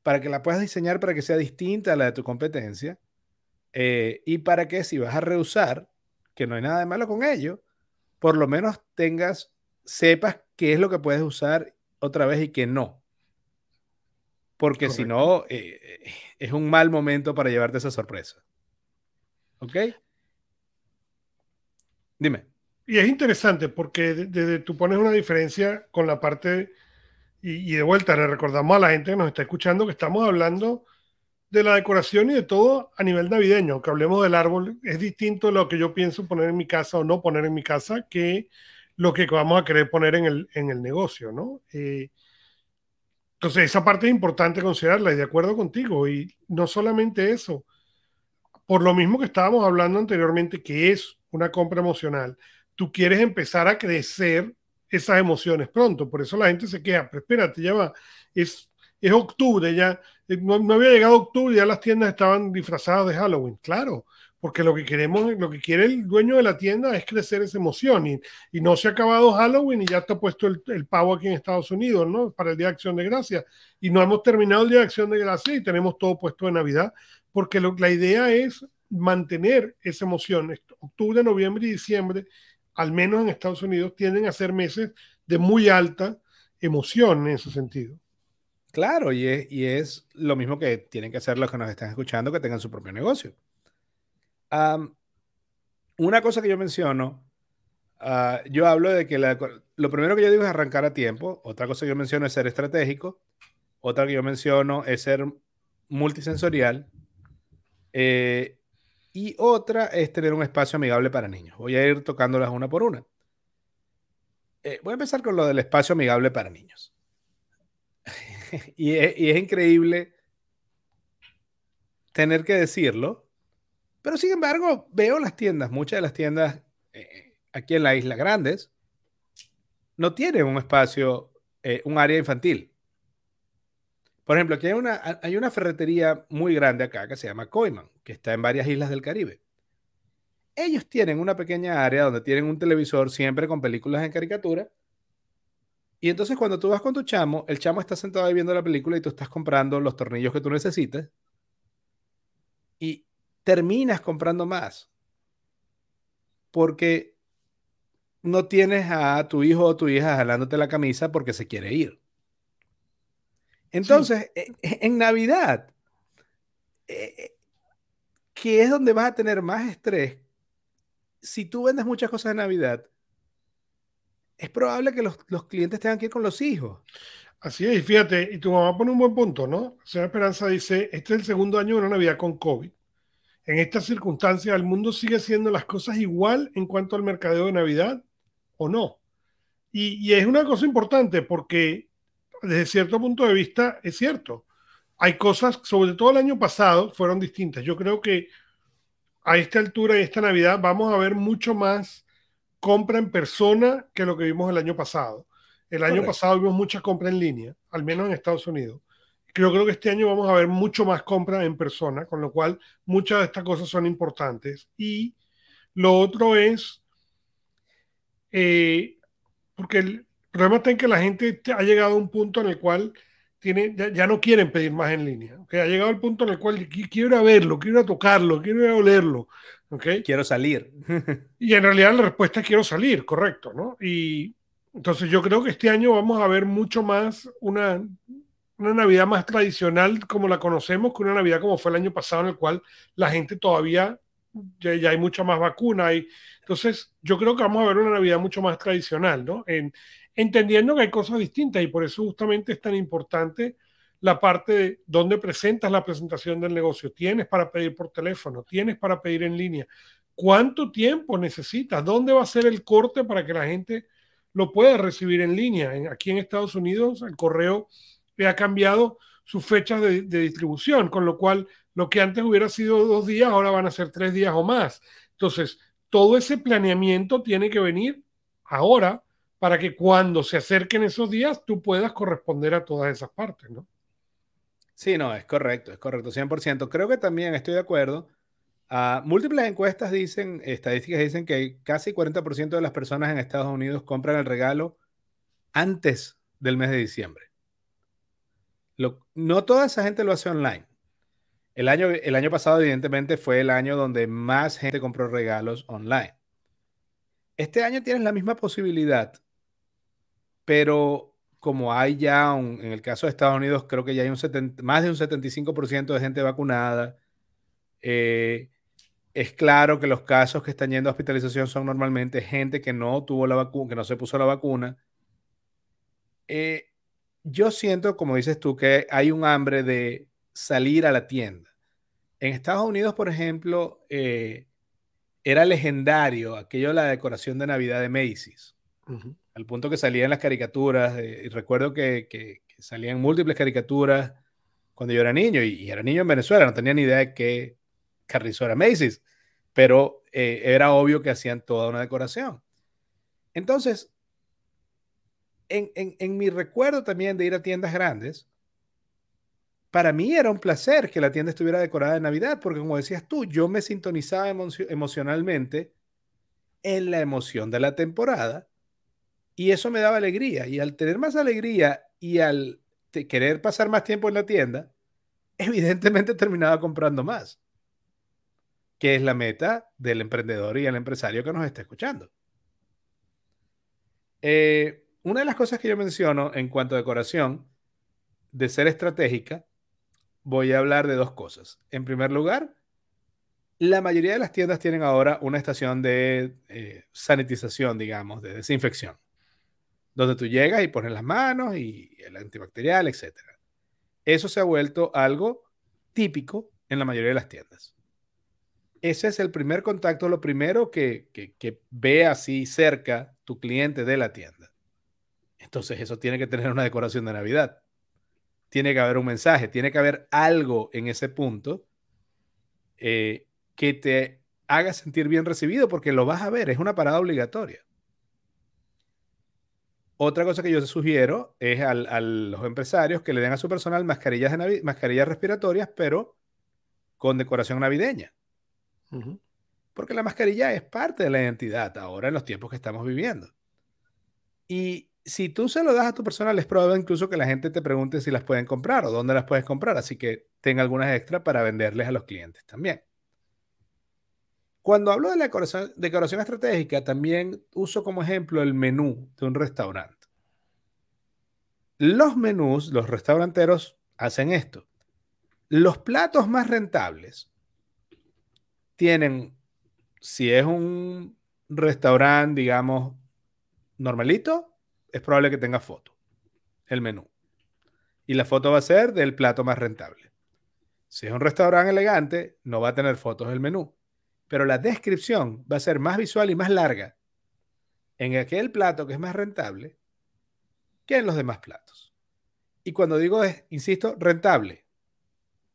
para que la puedas diseñar para que sea distinta a la de tu competencia eh, y para que si vas a reusar, que no hay nada de malo con ello, por lo menos tengas, sepas qué es lo que puedes usar otra vez y qué no. Porque si no, eh, es un mal momento para llevarte esa sorpresa. ¿Ok? Dime. Y es interesante porque desde tú pones una diferencia con la parte, y, de vuelta le recordamos a la gente que nos está escuchando que estamos hablando de la decoración y de todo a nivel navideño. Aunque hablemos del árbol, es distinto lo que yo pienso poner en mi casa o no poner en mi casa que lo que vamos a querer poner en el, en el negocio, ¿no? Eh, entonces, esa parte es importante considerarla y de acuerdo contigo. Y no solamente eso, por lo mismo que estábamos hablando anteriormente, que es una compra emocional, tú quieres empezar a crecer esas emociones pronto. Por eso la gente se queja, pero espérate, ya va, es, es octubre, ya eh, no, había llegado octubre, ya las tiendas estaban disfrazadas de Halloween. Claro, porque lo que queremos, lo que quiere el dueño de la tienda es crecer esa emoción y, y no se ha acabado Halloween y ya está puesto el, el, pavo aquí en Estados Unidos, ¿no? Para el Día de Acción de Gracia. Y no hemos terminado el Día de Acción de Gracia y tenemos todo puesto de Navidad, porque la idea es mantener esa emoción. Octubre, noviembre y diciembre, al menos en Estados Unidos, tienden a ser meses de muy alta emoción en ese sentido. Claro, y es, y es lo mismo que tienen que hacer los que nos están escuchando, que tengan su propio negocio. una cosa que yo menciono, ah, yo hablo de que lo primero que yo digo es arrancar a tiempo, otra cosa que yo menciono es ser estratégico, otra que yo menciono es ser multisensorial, eh, y otra es tener un espacio amigable para niños. Voy a ir tocándolas una por una. Eh, voy a empezar con lo del espacio amigable para niños. [laughs] y, es, increíble tener que decirlo, pero sin embargo veo las tiendas, muchas de las tiendas eh, aquí en la isla grandes, no tienen un espacio, un área infantil. Por ejemplo, aquí hay una, hay una ferretería muy grande acá que se llama Coiman, que está en varias islas del Caribe. Ellos tienen una pequeña área donde tienen un televisor siempre con películas en caricatura. Y entonces cuando tú vas con tu chamo, el chamo está sentado ahí viendo la película y tú estás comprando los tornillos que tú necesitas. Y terminas comprando más. Porque no tienes a tu hijo o tu hija jalándote la camisa porque se quiere ir. Entonces, e, e, en Navidad, e, que es donde vas a tener más estrés, si tú vendes muchas cosas de Navidad, es probable que los, clientes tengan que ir con los hijos. Así es, y fíjate, y tu mamá pone un buen punto, ¿no? Señora Esperanza dice, este es el segundo año de una Navidad con COVID. En estas circunstancias, ¿el mundo sigue haciendo las cosas igual en cuanto al mercadeo de Navidad o no? Y, es una cosa importante porque desde cierto punto de vista es cierto. Hay cosas, sobre todo el año pasado, fueron distintas. Yo creo que a esta altura y esta Navidad vamos a ver mucho más compra en persona que lo que vimos el año pasado. El año pasado vimos mucha compra en línea, al menos en Estados Unidos. Creo, creo que este año vamos a ver mucho más compra en persona, con lo cual muchas de estas cosas son importantes. Y lo otro es, eh, porque el problema está en que la gente ha llegado a un punto en el cual tiene, ya, no quieren pedir más en línea. ¿okay? Ha llegado al punto en el cual quiero ir a verlo, quiero ir a tocarlo, quiero ir a olerlo. ¿okay? Quiero salir. [laughs] y en realidad la respuesta es quiero salir, correcto. ¿no? Y entonces yo creo que este año vamos a ver mucho más una, una Navidad más tradicional como la conocemos que una Navidad como fue el año pasado en el cual la gente todavía ya, hay mucha más vacuna. Y, entonces yo creo que vamos a ver una Navidad mucho más tradicional, ¿no? En, entendiendo que hay cosas distintas y por eso justamente es tan importante la parte de dónde presentas la presentación del negocio. Tienes para pedir por teléfono, tienes para pedir en línea. ¿Cuánto tiempo necesitas? ¿Dónde va a ser el corte para que la gente lo pueda recibir en línea? Aquí en Estados Unidos el correo ha cambiado sus fechas de, distribución, con lo cual lo que antes hubiera sido dos días, ahora van a ser tres días o más. Entonces, todo ese planeamiento tiene que venir ahora para que cuando se acerquen esos días tú puedas corresponder a todas esas partes, ¿no? Sí, no, es correcto, es correcto, 100%. Creo que también estoy de acuerdo. Uh, múltiples encuestas dicen, estadísticas dicen que casi 40% de las personas en Estados Unidos compran el regalo antes del mes de diciembre no toda esa gente lo hace online. El año, el año pasado, evidentemente, fue el año donde más gente compró regalos online. Este año tienes la misma posibilidad, pero como hay ya, en el caso de Estados Unidos, creo que ya hay un más de un 75% de gente vacunada. Eh, es claro que los casos que están yendo a hospitalización son normalmente gente que no tuvo la vacuna, que no se puso la vacuna. Eh, yo siento, como dices tú, que hay un hambre de salir a la tienda. En Estados Unidos, por ejemplo, eh, era legendario aquello de la decoración de Navidad de Macy's, al punto que salían las caricaturas, y recuerdo que, salían múltiples caricaturas cuando yo era niño, y, era niño en Venezuela, no tenía ni idea de qué carrizo era Macy's, pero eh, era obvio que hacían toda una decoración. Entonces, en, mi recuerdo también de ir a tiendas grandes, para mí era un placer que la tienda estuviera decorada de Navidad, porque como decías tú, yo me sintonizaba emocionalmente en la emoción de la temporada y eso me daba alegría. Y al tener más alegría y al querer pasar más tiempo en la tienda, [laughs] evidentemente terminaba comprando más, que es la meta del emprendedor y el empresario que nos está escuchando. Eh, una de las cosas que yo menciono en cuanto a decoración, de ser estratégica, voy a hablar de dos cosas. En primer lugar, la mayoría de las tiendas tienen ahora una estación de eh, sanitización, digamos, de desinfección, donde tú llegas y pones las manos y el antibacterial, etc. Eso se ha vuelto algo típico en la mayoría de las tiendas. Ese es el primer contacto, lo primero que, que, que ve así cerca tu cliente de la tienda. Entonces eso tiene que tener una decoración de Navidad. Tiene que haber un mensaje, tiene que haber algo en ese punto eh, que te haga sentir bien recibido porque lo vas a ver, es una parada obligatoria. Otra cosa que yo sugiero es a los empresarios que le den a su personal mascarillas, de mascarillas respiratorias, pero con decoración navideña. Porque la mascarilla es parte de la identidad ahora en los tiempos que estamos viviendo. Y si tú se lo das a tu personal, es probable incluso que la gente te pregunte si las pueden comprar o dónde las puedes comprar. Así que ten algunas extra para venderles a los clientes también. Cuando hablo de la decoración estratégica, también uso como ejemplo el menú de un restaurante. Los menús, los restauranteros hacen esto. Los platos más rentables tienen, si es un restaurante, digamos, normalito, es probable que tenga foto, el menú. Y la foto va a ser del plato más rentable. Si es un restaurante elegante, no va a tener fotos del menú pero la descripción va a ser más visual y más larga en aquel plato que es más rentable que en los demás platos. Y cuando digo es, insisto, rentable,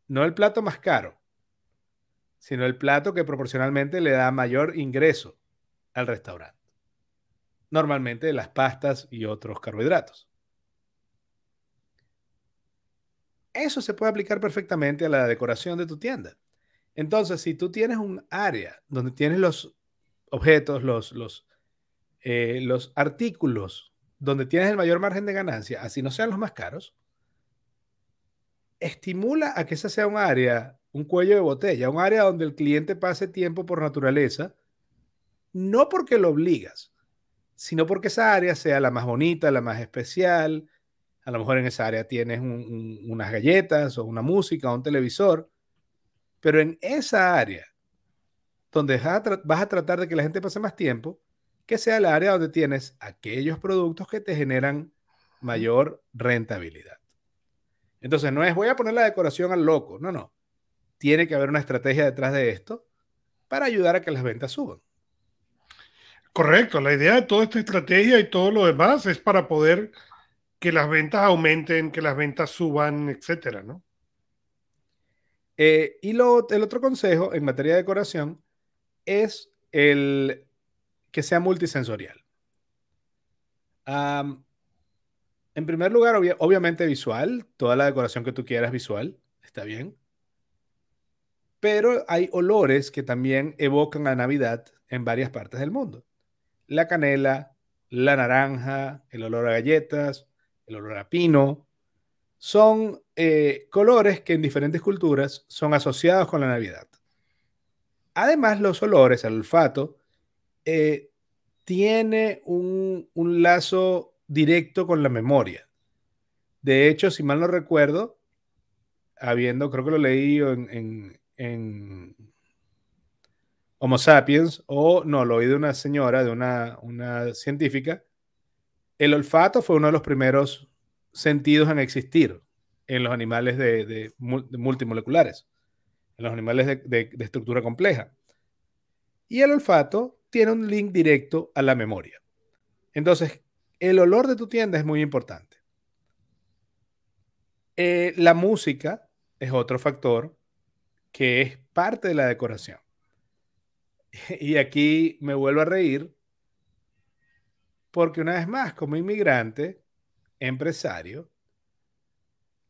no el plato más caro, sino el plato que proporcionalmente le da mayor ingreso al restaurante. Normalmente las pastas y otros carbohidratos. Eso se puede aplicar perfectamente a la decoración de tu tienda. Entonces, si tú tienes un área donde tienes los objetos, los, eh, los artículos, donde tienes el mayor margen de ganancia, así no sean los más caros, estimula a que esa sea un área, un cuello de botella, un área donde el cliente pase tiempo por naturaleza, no porque lo obligas, sino porque esa área sea la más bonita, la más especial. A lo mejor en esa área tienes unas galletas o una música o un televisor pero en esa área donde vas a, tratar de que la gente pase más tiempo, que sea el área donde tienes aquellos productos que te generan mayor rentabilidad. Entonces, no es voy a poner la decoración al loco, no, no. Tiene que haber una estrategia detrás de esto para ayudar a que las ventas suban. Correcto, la idea de toda esta estrategia y todo lo demás es para poder que las ventas aumenten, que las ventas suban, etcétera, ¿no? Eh, y lo, el otro consejo en materia de decoración es el que sea multisensorial. en primer lugar, obviamente visual, toda la decoración que tú quieras visual, está bien. Pero hay olores que también evocan a Navidad en varias partes del mundo. La canela, la naranja, el olor a galletas, el olor a pino, son eh, colores que en diferentes culturas son asociados con la Navidad. Además, los olores, el olfato, eh, tiene un, lazo directo con la memoria. De hecho, si mal no recuerdo, habiendo, creo que lo leí en, Homo sapiens, o no, lo oí de una señora, de una, una científica, el olfato fue uno de los primeros sentidos en existir en los animales de, multimoleculares, en los animales de, estructura compleja. Y el olfato tiene un link directo a la memoria. Entonces, el olor de tu tienda es muy importante. Eh, la música es otro factor que es parte de la decoración. [laughs] Y aquí me vuelvo a reír porque una vez más, como inmigrante, empresario,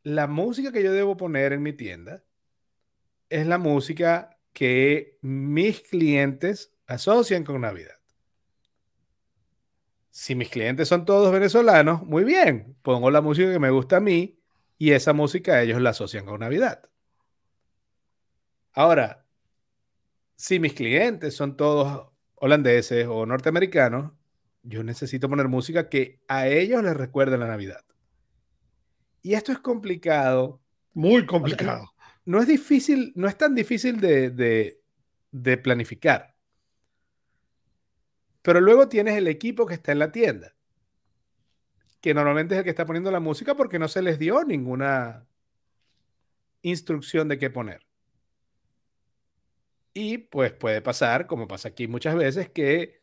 la música que yo debo poner en mi tienda es la música que mis clientes asocian con Navidad. Si mis clientes son todos venezolanos, muy bien, pongo la música que me gusta a mí y esa música ellos la asocian con Navidad. Ahora, si mis clientes son todos holandeses o norteamericanos, yo necesito poner música que a ellos les recuerde la Navidad. Y esto es complicado. Muy complicado. no, es difícil, no es tan difícil de, planificar. Pero luego tienes el equipo que está en la tienda, que normalmente es el que está poniendo la música porque no se les dio ninguna instrucción de qué poner. Y pues puede pasar, como pasa aquí muchas veces, que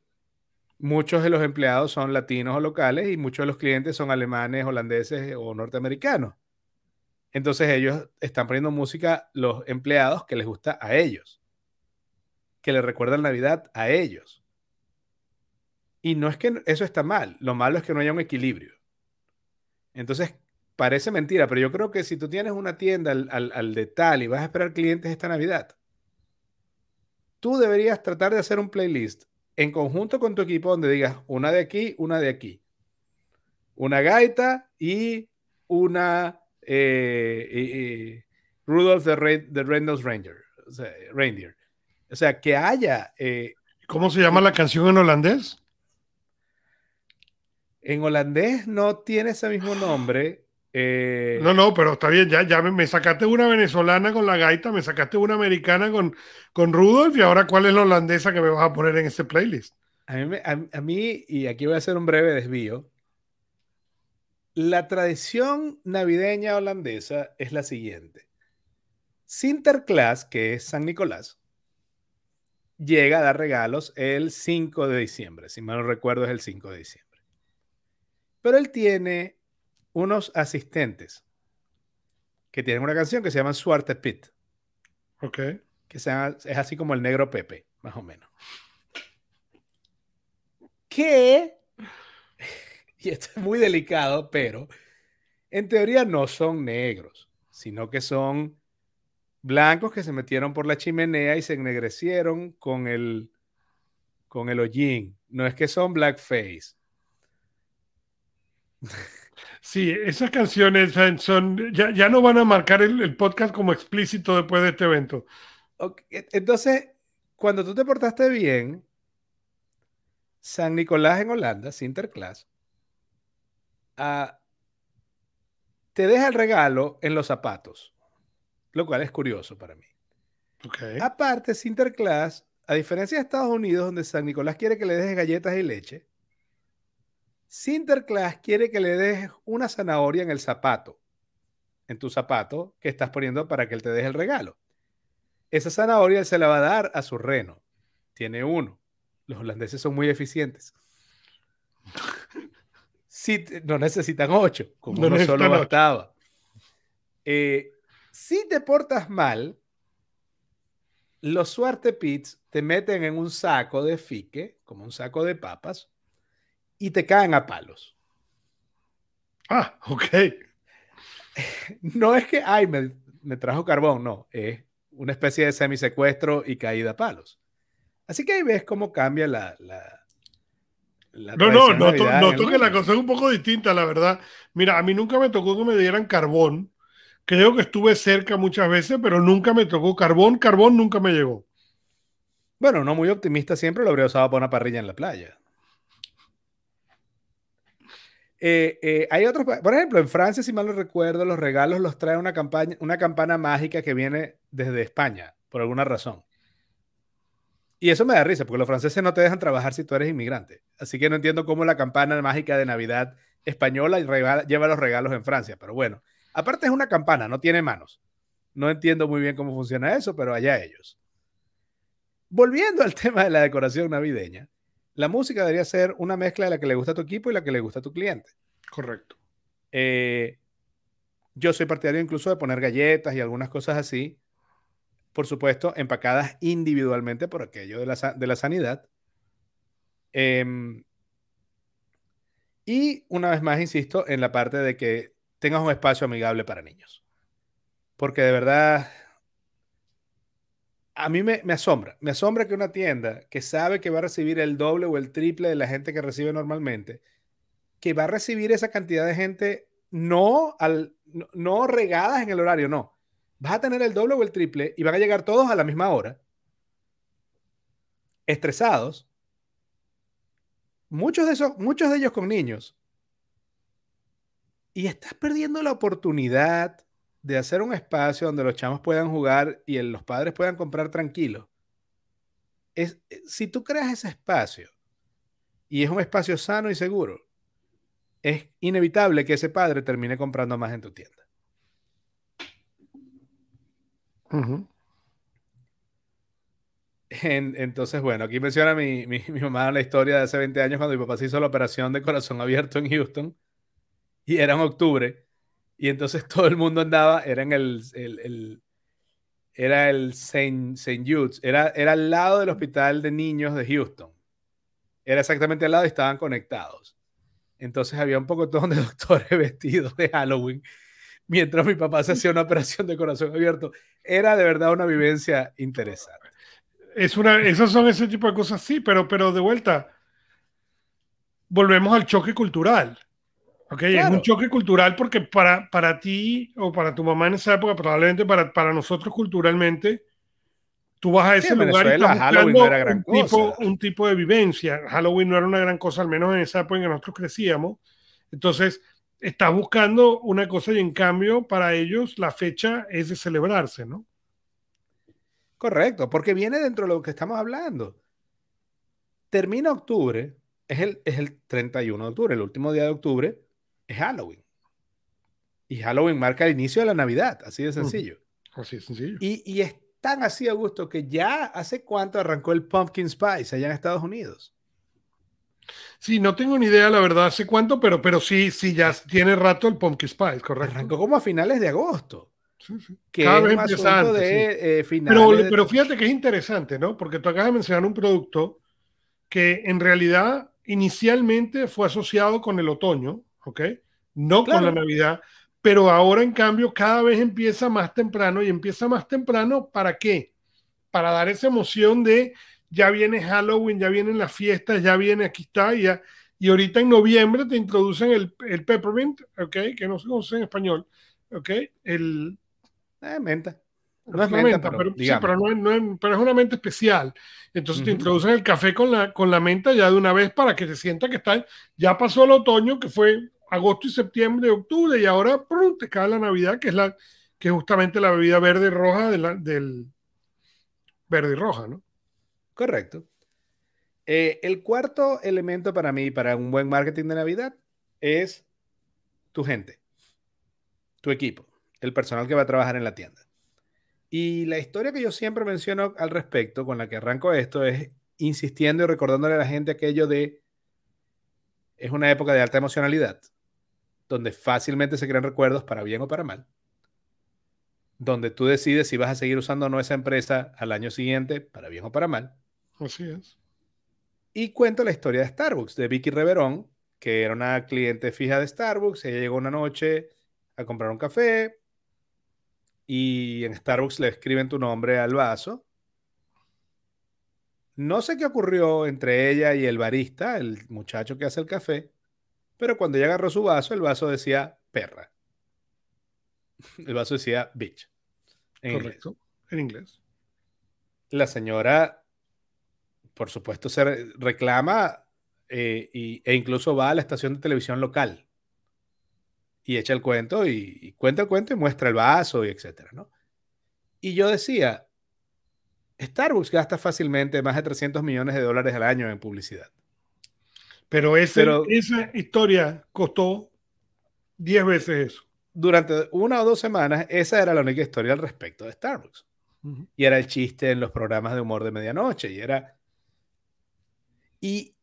muchos de los empleados son latinos o locales y muchos de los clientes son alemanes, holandeses o norteamericanos. Entonces ellos están poniendo música, los empleados, que les gusta a ellos, que les recuerda Navidad a ellos. Y no es que eso está mal, lo malo es que no haya un equilibrio. Entonces, parece mentira, pero yo creo que si tú tienes una tienda al, al de tal y vas a esperar clientes esta Navidad, tú deberías tratar de hacer un playlist en conjunto con tu equipo donde digas una de aquí, una de aquí. Una gaita y una eh, Rudolph the, Red, Ranger. Reindeer. O sea, que haya... Eh, ¿Cómo se llama la canción en holandés? En holandés no tiene ese mismo nombre. Eh, no, no, pero está bien, ya, ya me, sacaste una venezolana con la gaita, me sacaste una americana con, con Rudolf y ahora cuál es la holandesa que me vas a poner en ese playlist. A mí, a mí, y aquí voy a hacer un breve desvío, la tradición navideña holandesa es la siguiente. Sinterklaas, que es San Nicolás, llega a dar regalos el 5 de diciembre, si mal no recuerdo es el 5 de diciembre. Pero él tiene unos asistentes que tienen una canción que se llama Suarte Pit. Ok. Que es así como el negro Pepe, más o menos. Que, [laughs] y esto es muy delicado, pero en teoría no son negros, sino que son blancos que se metieron por la chimenea y se ennegrecieron con el, con el hollín. No es que son blackface. [laughs] Sí, esas canciones son, ya, no van a marcar el, podcast como explícito después de este evento. Entonces, cuando tú te portaste bien, San Nicolás en Holanda, Sinterklaas, uh, te deja el regalo en los zapatos, lo cual es curioso para mí. Okay. Aparte, Sinterklaas, a diferencia de Estados Unidos, donde San Nicolás quiere que le dejes galletas y leche, Sinterklaas quiere que le dejes una zanahoria en el zapato, en tu zapato que estás poniendo para que él te deje el regalo. Esa zanahoria él se la va a dar a su reno. Tiene uno. Los holandeses son muy eficientes. Si, no necesitan ocho, como no solo bastaba. Eh, si te portas mal, los suerte pits te meten en un saco de fique, como un saco de papas, y te caen a palos. Ah, ok. [laughs] No es que, ay, me, trajo carbón, no, es una especie de semisecuestro y caída a palos. Así que ahí ves cómo cambia la... no, no, noto, que la cosa es un poco distinta, la verdad. Mira, a mí nunca me tocó que me dieran carbón. Creo que estuve cerca muchas veces, pero nunca me tocó carbón. Carbón nunca me llegó. Bueno, no muy optimista siempre lo habría usado para una parrilla en la playa. Eh, eh, hay otros, por ejemplo, en Francia, si mal no recuerdo, los regalos los trae una, campaña, una campana mágica que viene desde España, por alguna razón. Y eso me da risa, porque los franceses no te dejan trabajar si tú eres inmigrante. Así que no entiendo cómo la campana mágica de Navidad española lleva los regalos en Francia. Pero bueno, aparte es una campana, no tiene manos. No entiendo muy bien cómo funciona eso, pero allá ellos. Volviendo al [laughs] tema de la decoración navideña, la música debería ser una mezcla de la que le gusta a tu equipo y la que le gusta a tu cliente. Correcto. Eh, yo soy partidario incluso de poner galletas y algunas cosas así, por supuesto, empacadas individualmente por aquello de la, de la sanidad. Em, y una vez más, insisto, en la parte de que tengas un espacio amigable para niños. Porque de verdad, a mí me, asombra, me asombra que una tienda que sabe que va a recibir el doble o el triple de la gente que recibe normalmente, que va a recibir esa cantidad de gente no, al, no, regadas en el horario, no. Vas a tener el doble o el triple y van a llegar todos a la misma hora, estresados, muchos de, esos, muchos de ellos con niños. Y estás perdiendo la oportunidad de hacer un espacio donde los chamos puedan jugar y los padres puedan comprar tranquilos, es, eh, si tú creas ese espacio y es un espacio sano y seguro, es inevitable que ese padre termine comprando más en tu tienda. entonces, bueno, aquí menciona mi, mi, mi, mamá la historia de hace 20 años cuando mi papá se hizo la operación de corazón abierto en Houston y era en octubre y entonces [laughs] todo el mundo andaba, era en el, el, era el St. Jude's, era, era al lado del hospital de niños de Houston. Era exactamente al lado y estaban conectados. Entonces había un poco de [laughs] doctores vestidos de Halloween mientras mi papá se hacía una operación de corazón abierto. Era de verdad una vivencia interesante. Es una, esos son ese tipo de cosas, sí, pero, pero de vuelta, volvemos al choque cultural. Ok, es un choque cultural porque para, para ti o para tu mamá en esa época, probablemente para, para nosotros culturalmente, tú vas a ese lugar y estás Halloween no era gran un, cosa. Tipo, un tipo de vivencia. Halloween no era una gran cosa, al menos en esa época en que nosotros crecíamos. Entonces, estás buscando una cosa y en cambio para ellos la fecha es de celebrarse, ¿no? Correcto, porque viene dentro de lo que estamos hablando. Termina octubre, es el, es el 31 de octubre, el último día de octubre es Halloween. Y Halloween marca el inicio de la Navidad, así de sencillo. así de sencillo. Y, y es tan así a gusto que ya hace cuánto arrancó el Pumpkin Spice allá en Estados Unidos. Sí, no tengo ni idea, la verdad, hace cuánto, pero, pero sí, sí, ya tiene rato el Pumpkin Spice, correcto. Arrancó como a finales de agosto. Sí, sí. Que Cada vez más de eh, finales. Pero, fíjate que es interesante, ¿no? Porque tú acabas de mencionar un producto que en realidad inicialmente fue asociado con el otoño, ¿ok? No con la Navidad, pero ahora en cambio cada vez empieza más temprano y empieza más temprano ¿para qué? Para dar esa emoción de ya viene Halloween, ya vienen las fiestas, ya viene, aquí está, y, ya, y ahorita en noviembre te introducen el, el peppermint, ¿ok? Que no sé cómo se en español, ¿ok? El... Eh, menta. No es menta, pero, sí, pero, no, no, pero, es una menta especial. Entonces te introducen el café con la, con la menta ya de una vez para que se sienta que está, ya pasó el otoño, que fue agosto y septiembre, octubre, y ahora ¡prum! te cae la Navidad, que es la que es justamente la bebida verde y roja de la, del verde y roja, ¿no? Correcto. Eh, el cuarto elemento para mí, para un buen marketing de Navidad, es tu gente, tu equipo, el personal que va a trabajar en la tienda. Y la historia que yo siempre menciono al respecto, con la que arranco esto, es insistiendo y recordándole a la gente aquello de, es una época de alta emocionalidad, donde fácilmente se crean recuerdos para bien o para mal donde tú decides si vas a seguir usando o no esa empresa al año siguiente, para bien o para mal. Así es. Y cuento la historia de Starbucks, de Vicky Reverón, que era una cliente fija de Starbucks. Ella llegó una noche a comprar un café y en Starbucks le escriben tu nombre al vaso. No sé qué ocurrió entre ella y el barista, el muchacho que hace el café, pero cuando ella agarró su vaso, el vaso decía perra. El vaso decía bitch. Correcto, en inglés. La señora, por supuesto, se reclama eh, e incluso va a la estación de televisión local y echa el cuento y, cuenta el cuento y muestra el vaso y etcétera, ¿no? Y yo decía, Starbucks gasta fácilmente más de 300 millones de dólares al año en publicidad. Pero, esa historia costó 10 veces eso durante una o dos semanas, esa era la única historia al respecto de Starbucks. Y era el chiste en los programas de humor de medianoche. Y era. Y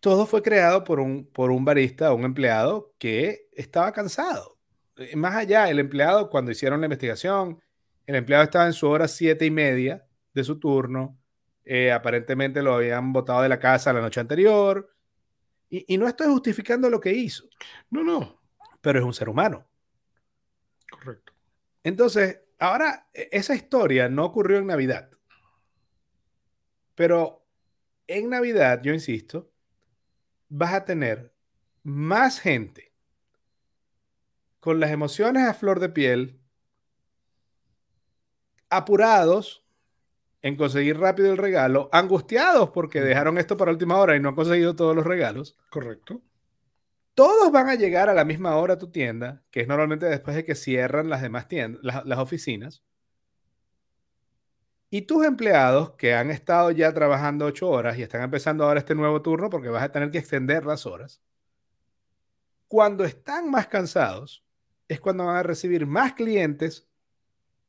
todo fue creado por un, por un barista, un empleado que estaba cansado. Eh, más allá, el empleado, cuando hicieron la investigación, el empleado estaba en su hora siete y media de su turno. Eh, aparentemente lo habían botado de la casa la noche anterior. Y, y no estoy justificando lo que hizo. No, no pero es un ser humano. Correcto. Entonces, ahora, e, esa historia no ocurrió en Navidad. Pero en Navidad, yo insisto, vas a tener más gente con las emociones a flor de piel, apurados en conseguir rápido el regalo, angustiados porque dejaron esto para última hora y no han conseguido todos los regalos. Correcto todos van a llegar a la misma hora a tu tienda, que es normalmente después de que cierran las demás tiendas, las, oficinas. Y tus empleados que han estado ya trabajando ocho horas y están empezando ahora este nuevo turno porque vas a tener que extender las horas, cuando están más cansados, es cuando van a recibir más clientes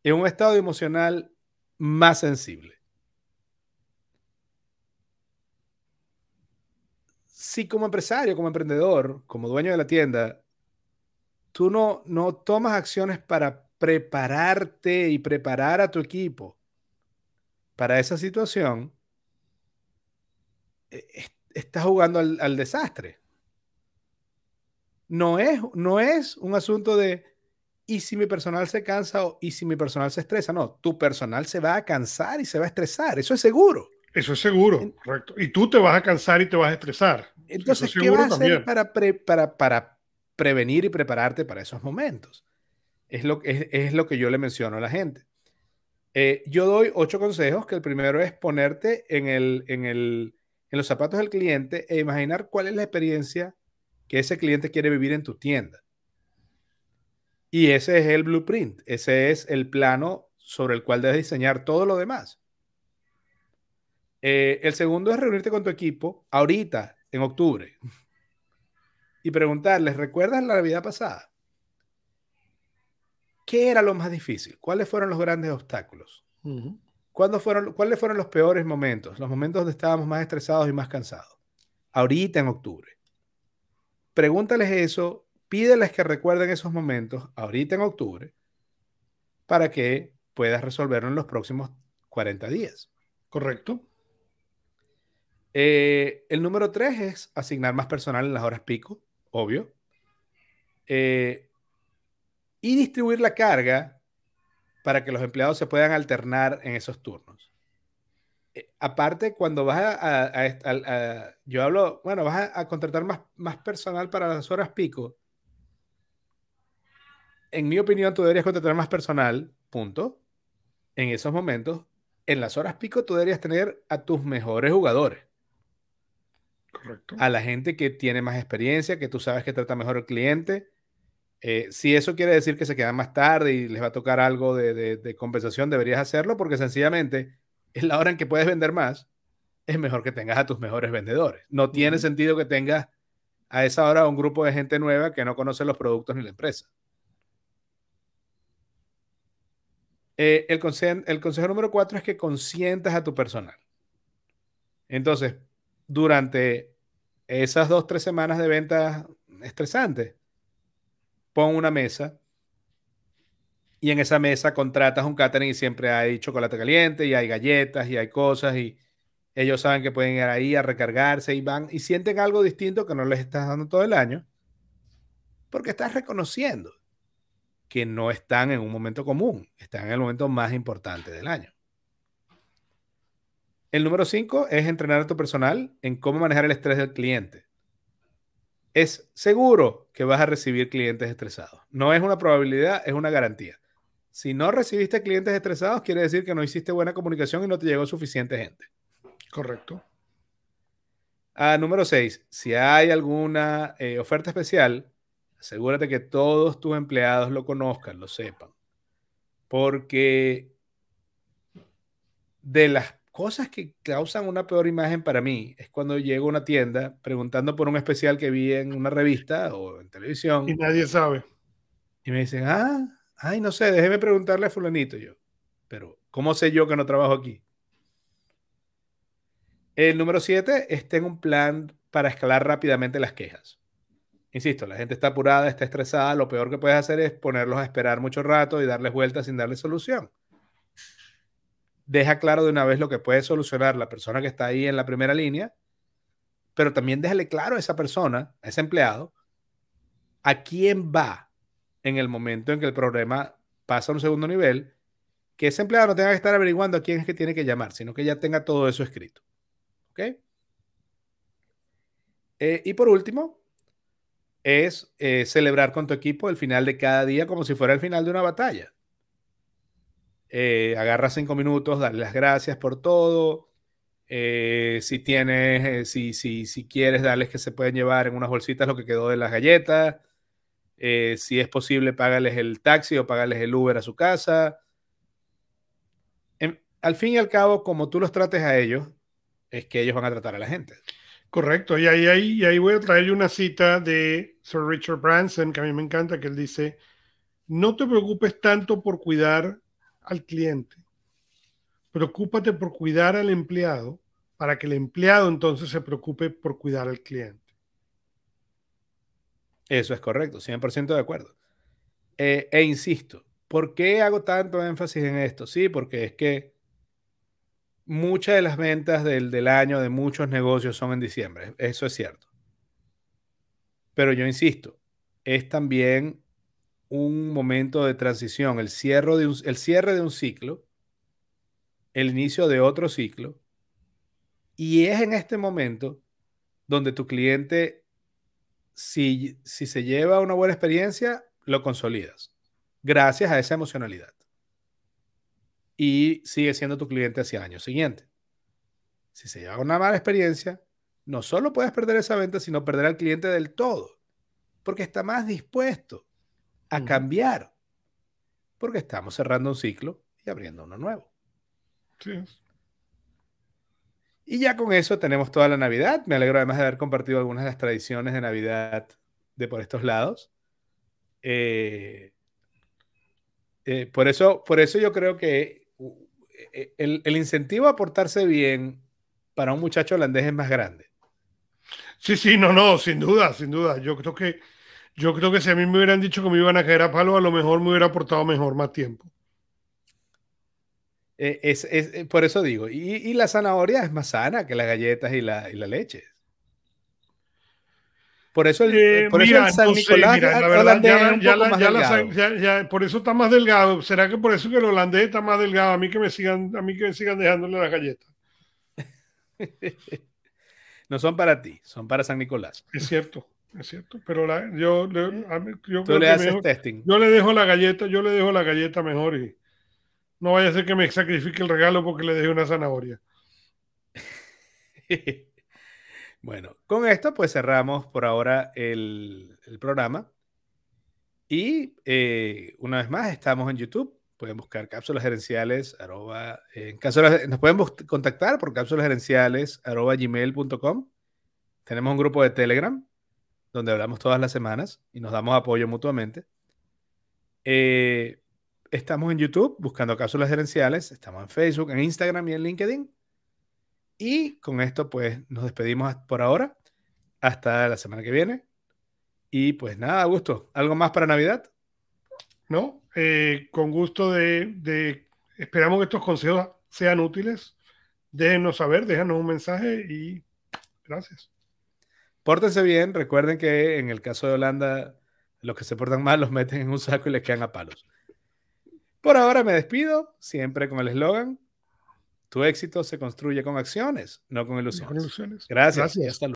en un estado emocional más sensible. si como empresario, como emprendedor, como dueño de la tienda, tú no, no tomas acciones para prepararte y preparar a tu equipo para esa situación, e, estás jugando al, desastre. No es, no es un asunto de, ¿y si mi personal se cansa o y si mi personal se estresa? No, tu personal se va a cansar y se va a estresar, eso es seguro. Eso es seguro, correcto. Y tú te vas a cansar y te vas a estresar. Entonces, ¿qué vas a hacer para, para, para, prevenir y prepararte para esos momentos? Es lo, es, es lo que yo le menciono a la gente. Eh, yo doy ocho consejos, que el primero es ponerte en, el, en, el, en los zapatos del cliente e imaginar cuál es la experiencia que ese cliente quiere vivir en tu tienda. Y ese es el blueprint, ese es el plano sobre el cual debes diseñar todo lo demás. Eh, el segundo es reunirte con tu equipo ahorita, en octubre, y preguntarles, ¿recuerdas la Navidad pasada? ¿Qué era lo más difícil? ¿Cuáles fueron los grandes obstáculos? fueron, ¿Cuáles fueron los peores momentos? Los momentos donde estábamos más estresados y más cansados. Ahorita en octubre. Pregúntales eso, pídeles que recuerden esos momentos ahorita en octubre para que puedas resolverlo en los próximos 40 días. Correcto. Eh, el número tres es asignar más personal en las horas pico, obvio. Eh, y distribuir la carga para que los empleados se puedan alternar en esos turnos. Eh, aparte, cuando vas a, yo hablo, bueno, vas a, contratar más, más personal para las horas pico. En mi opinión, tú deberías contratar más personal, punto. En esos momentos, en las horas pico, tú deberías tener a tus mejores jugadores. Correcto. A la gente que tiene más experiencia, que tú sabes que trata mejor al cliente. Eh, si eso quiere decir que se quedan más tarde y les va a tocar algo de, compensación, deberías hacerlo porque sencillamente [laughs] es la hora en que puedes vender más. Es mejor que tengas a tus mejores vendedores. No tiene sentido que tengas a esa hora un grupo de gente nueva que no conoce los productos ni la empresa. Eh, el, el consejo número cuatro es que consientas a tu personal. Entonces, durante esas dos, tres semanas de ventas estresantes, pon una mesa y en esa mesa contratas un catering y siempre hay chocolate caliente y hay galletas y hay cosas y ellos saben que pueden ir ahí a recargarse y van y sienten algo distinto que no les estás dando todo el año porque estás reconociendo que no están en un momento común, están en el momento más importante del año. El número cinco es entrenar a tu personal en cómo manejar el estrés del cliente. Es seguro que vas a recibir clientes estresados. No es una probabilidad, es una garantía. Si no recibiste clientes estresados, quiere decir que no hiciste buena comunicación y no te llegó suficiente gente. Correcto. Ah, número seis, si hay alguna eh, oferta especial, asegúrate que todos tus empleados lo conozcan, lo sepan. Porque de las cosas que causan una peor imagen para mí es cuando llego a una tienda preguntando por un especial que vi en una revista o en televisión. Y nadie sabe. Y me dicen, ah, ay, no sé, déjeme preguntarle a fulanito yo. Pero, ¿cómo sé yo que no trabajo aquí? El número siete es tener un plan para escalar rápidamente las quejas. Insisto, la gente está apurada, está estresada. Lo peor que puedes hacer es ponerlos a esperar mucho rato y darles vueltas sin darles solución deja claro de una vez lo que puede solucionar la persona que está ahí en la primera línea, pero también déjale claro a esa persona, a ese empleado, a quién va en el momento en que el problema pasa a un segundo nivel, que ese empleado no tenga que estar averiguando a quién es que tiene que llamar, sino que ya tenga todo eso escrito. ¿Ok? Eh, y por último, es eh, celebrar con tu equipo el final de cada día como si fuera el final de una batalla. Eh, agarra cinco minutos, dale las gracias por todo. Eh, si tienes, eh, si, si, si, quieres, darles que se pueden llevar en unas bolsitas lo que quedó de las galletas. si es posible, págales el taxi o págales el Uber a su casa. al fin y al cabo, como tú los trates a ellos, es que ellos van a tratar a la gente. Correcto, y ahí, ahí, y ahí voy a traerle una cita de Sir Richard Branson, que a mí me encanta, que él dice, no te preocupes tanto por cuidar al cliente. Preocúpate por cuidar al empleado para que el empleado entonces se preocupe por cuidar al cliente. Eso es correcto, 100% de acuerdo. Eh, e insisto, ¿por qué hago tanto énfasis en esto? Sí, porque es que muchas de las ventas del, del año de muchos negocios son en diciembre, eso es cierto. Pero yo insisto, es también un momento de transición, el cierre de un, el cierre de un ciclo, el inicio de otro ciclo, y es en este momento donde tu cliente, si, si se lleva una buena experiencia, lo consolidas, gracias a esa emocionalidad. y sigue siendo tu cliente hacia el año siguiente. Si se lleva una mala experiencia, no solo puedes perder esa venta, sino perder al cliente del todo, porque está más dispuesto a cambiar, porque estamos cerrando un ciclo y abriendo uno nuevo. Sí. Y ya con eso tenemos toda la Navidad. Me alegro además de haber compartido algunas de las tradiciones de Navidad de por estos lados. Eh, eh, por, eso, por eso yo creo que eh, el, el, incentivo a portarse bien para un muchacho holandés es más grande. Sí, sí, no, no, sin duda, sin duda. Yo creo que, yo creo que si a mí me hubieran dicho que me iban a caer a palo, a lo mejor me hubiera aportado mejor más tiempo. es, es, por eso digo, y, y, la zanahoria es más sana que las galletas y la, y la leche. Por eso el, eh, por eso el San Nicolás mira, la verdad, ya, ya, ya, ya, por eso está más delgado. ¿Será que por eso que el holandés está más delgado? A mí que me sigan, a mí que me sigan dejándole las galletas. [laughs] no son para ti, son para San Nicolás. Es cierto, es cierto. Pero la, yo, yo, Tú le haces testing. Yo le dejo la galleta, yo le dejo la galleta mejor y no vaya a ser que me sacrifique el regalo porque le dejé una zanahoria. [laughs] Bueno, con esto pues cerramos por ahora el, programa. Y eh, una vez más, estamos en YouTube. Pueden buscar cápsulas gerenciales, arroba, en nos pueden contactar por cápsulas gerenciales, arroba gmail.com. Tenemos un grupo de Telegram donde hablamos todas las semanas y nos damos apoyo mutuamente. Eh, estamos en YouTube buscando cápsulas gerenciales, estamos en Facebook, en Instagram y en LinkedIn. Y con esto, pues nos despedimos por ahora. Hasta la semana que viene. Y pues nada, gusto. ¿Algo más para Navidad? No, eh, con gusto de, Esperamos que estos consejos sean útiles. Déjenos saber, déjanos un mensaje y gracias. Pórtense bien. Recuerden que en el caso de Holanda, los que se portan mal [laughs] los meten en un saco y les quedan a palos. Por ahora me despido, siempre con el eslogan tu éxito se construye con acciones, no con ilusiones. con ilusiones. Gracias. Gracias. Hasta luego.